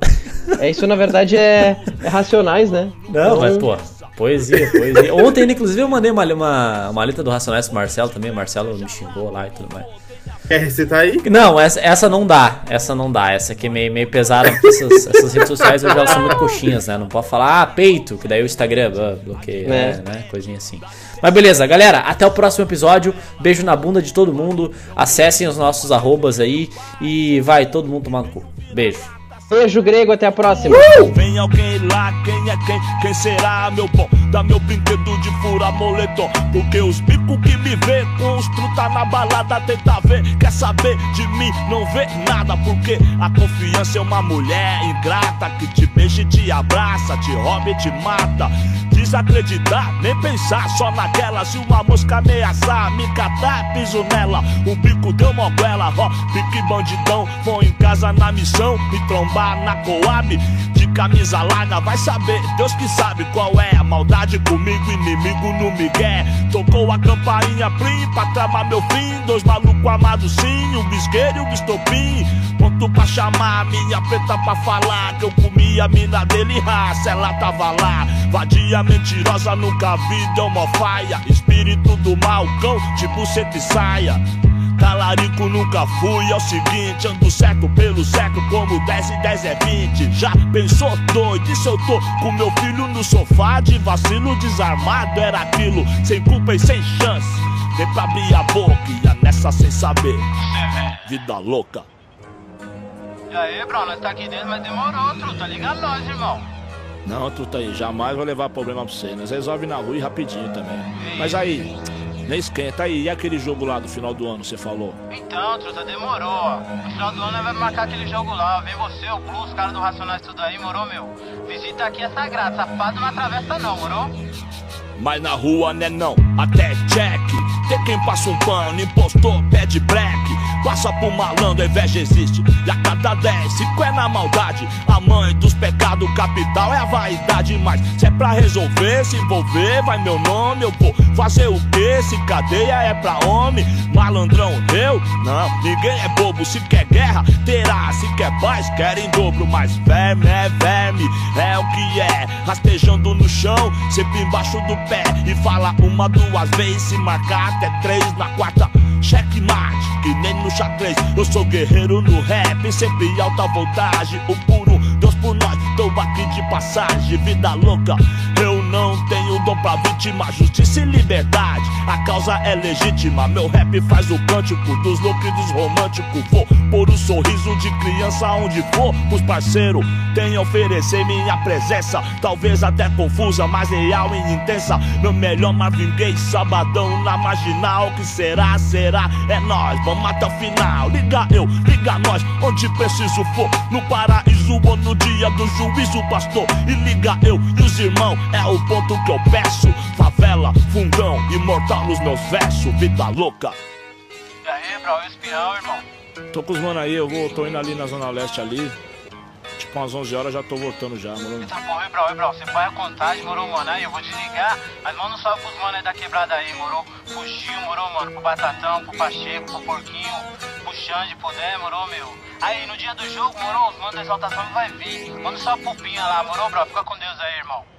é isso, na verdade, é, é racionais, né? Não, Então, mas, pô, poesia, poesia. Ontem, inclusive, eu mandei uma, uma, uma letra do Racionais pro Marcelo também. O Marcelo me xingou lá e tudo mais. Quer recitar aí? Não, essa, essa não dá. Essa não dá. Essa aqui é meio, meio pesada, porque essas, essas redes sociais hoje elas são muito coxinhas, né? Não pode falar, ah, peito, que daí o Instagram ah, bloqueia, É. né? né? Coisinha assim. Mas beleza, galera, até o próximo episódio. Beijo na bunda de todo mundo. Acessem os nossos arrobas aí e vai todo mundo tomar no cu. Beijo. Beijo grego, até a próxima. Vem alguém lá, quem é quem? Quem será, meu bom? Dá meu brinquedo de fura moletom. Porque os bicos que me vê com os truta na balada tenta ver. Quer saber de mim? Não vê nada. Porque a confiança é uma mulher ingrata que te beija e te abraça, te rouba e te mata. Desacreditar, nem pensar só naquela. Se uma mosca ameaçar, me catar, piso nela. O bico deu moguela, ó, pique bandidão. Vou em casa na missão, me trombar na Coab. Camisa larga, vai saber, Deus que sabe qual é a maldade comigo, inimigo no Miguel. Tocou a campainha plim pra tramar meu fim. Dois malucos amados sim, um bisgueiro e um bistopim. Ponto pra chamar a minha preta pra falar que eu comi a mina dele, raça, ela tava lá. Vadia mentirosa, nunca vi, deu mó faia. Espírito do mal, cão, tipo seta e saia. Talarico nunca fui, é o seguinte Ando certo pelo certo, como 10 e 10 é 20 Já pensou doido, e se eu tô com meu filho no sofá De vacilo desarmado, era aquilo Sem culpa e sem chance. Nem pra abrir a boca, ia nessa sem saber. Vida louca. E aí, bro, nós tá aqui dentro, mas demorou, truta. Liga nós, irmão. Não, truta aí, jamais vou levar problema pra você Nós resolve na rua e rapidinho também. Mas aí, nem esquenta aí, e aquele jogo lá do final do ano, você falou? Então, truta, demorou. No final do ano nós vai marcar aquele jogo lá. Vem você, o Blue, os caras do Racionais tudo aí, morou, meu? Visita aqui é sagrado, safado não atravessa não, morou? Mas na rua né não, até check Tem quem passa um pano, impostor, pede black Passa pro malandro, a inveja existe. E a cada 10, cinco é na maldade. A mãe dos pecados capital é a vaidade. Mas se é pra resolver, se envolver, vai meu nome. Eu vou fazer o que? Se cadeia é pra homem. Malandrão, eu? Não, ninguém é bobo. Se quer guerra, terá. Se quer paz, quer em dobro. Mas verme é verme, é o que é. Rastejando no chão, sempre embaixo do pé. E fala uma, duas vezes Se marcar até três na quarta Checkmate, que nem no xadrez. Eu sou guerreiro no rap, sempre alta voltagem O puro Deus por nós, tô aqui de passagem. Vida louca, eu dom pra vítima Justiça e liberdade, a causa é legítima Meu rap faz o cântico dos loucos dos românticos. Vou pôr o sorriso de criança onde for Os parceiros. Têm a oferecer minha presença Talvez até confusa, mas real e intensa. Meu melhor Marvin Gaye, sabadão na marginal. Que será, será, é nós, vamos até o final. Liga eu, liga nós, onde preciso for. No paraíso ou no dia do juízo, pastor. E liga eu e os irmãos, é o ponto que eu peço Favela, fundão, imortal nos meus versos Vida louca E aí, bro, e o espirão, irmão? Tô com os mano aí, eu vou, tô indo ali na Zona Leste ali Tipo umas 11 horas já tô voltando já, mano Eita porra, e bro, e bro, você põe a contagem, morou, mano? Aí eu vou desligar, mas manda um salve pros mano aí da quebrada aí, morou? Pro Gil, morou, mano? Pro Batatão, pro Pacheco, pro Porquinho, pro Xande, pro Dé, morou, meu? Aí no dia do jogo, morou, os manos da exaltação vai vir. Manda só pro Pinha lá, morou, bro? Fica com Deus aí, irmão.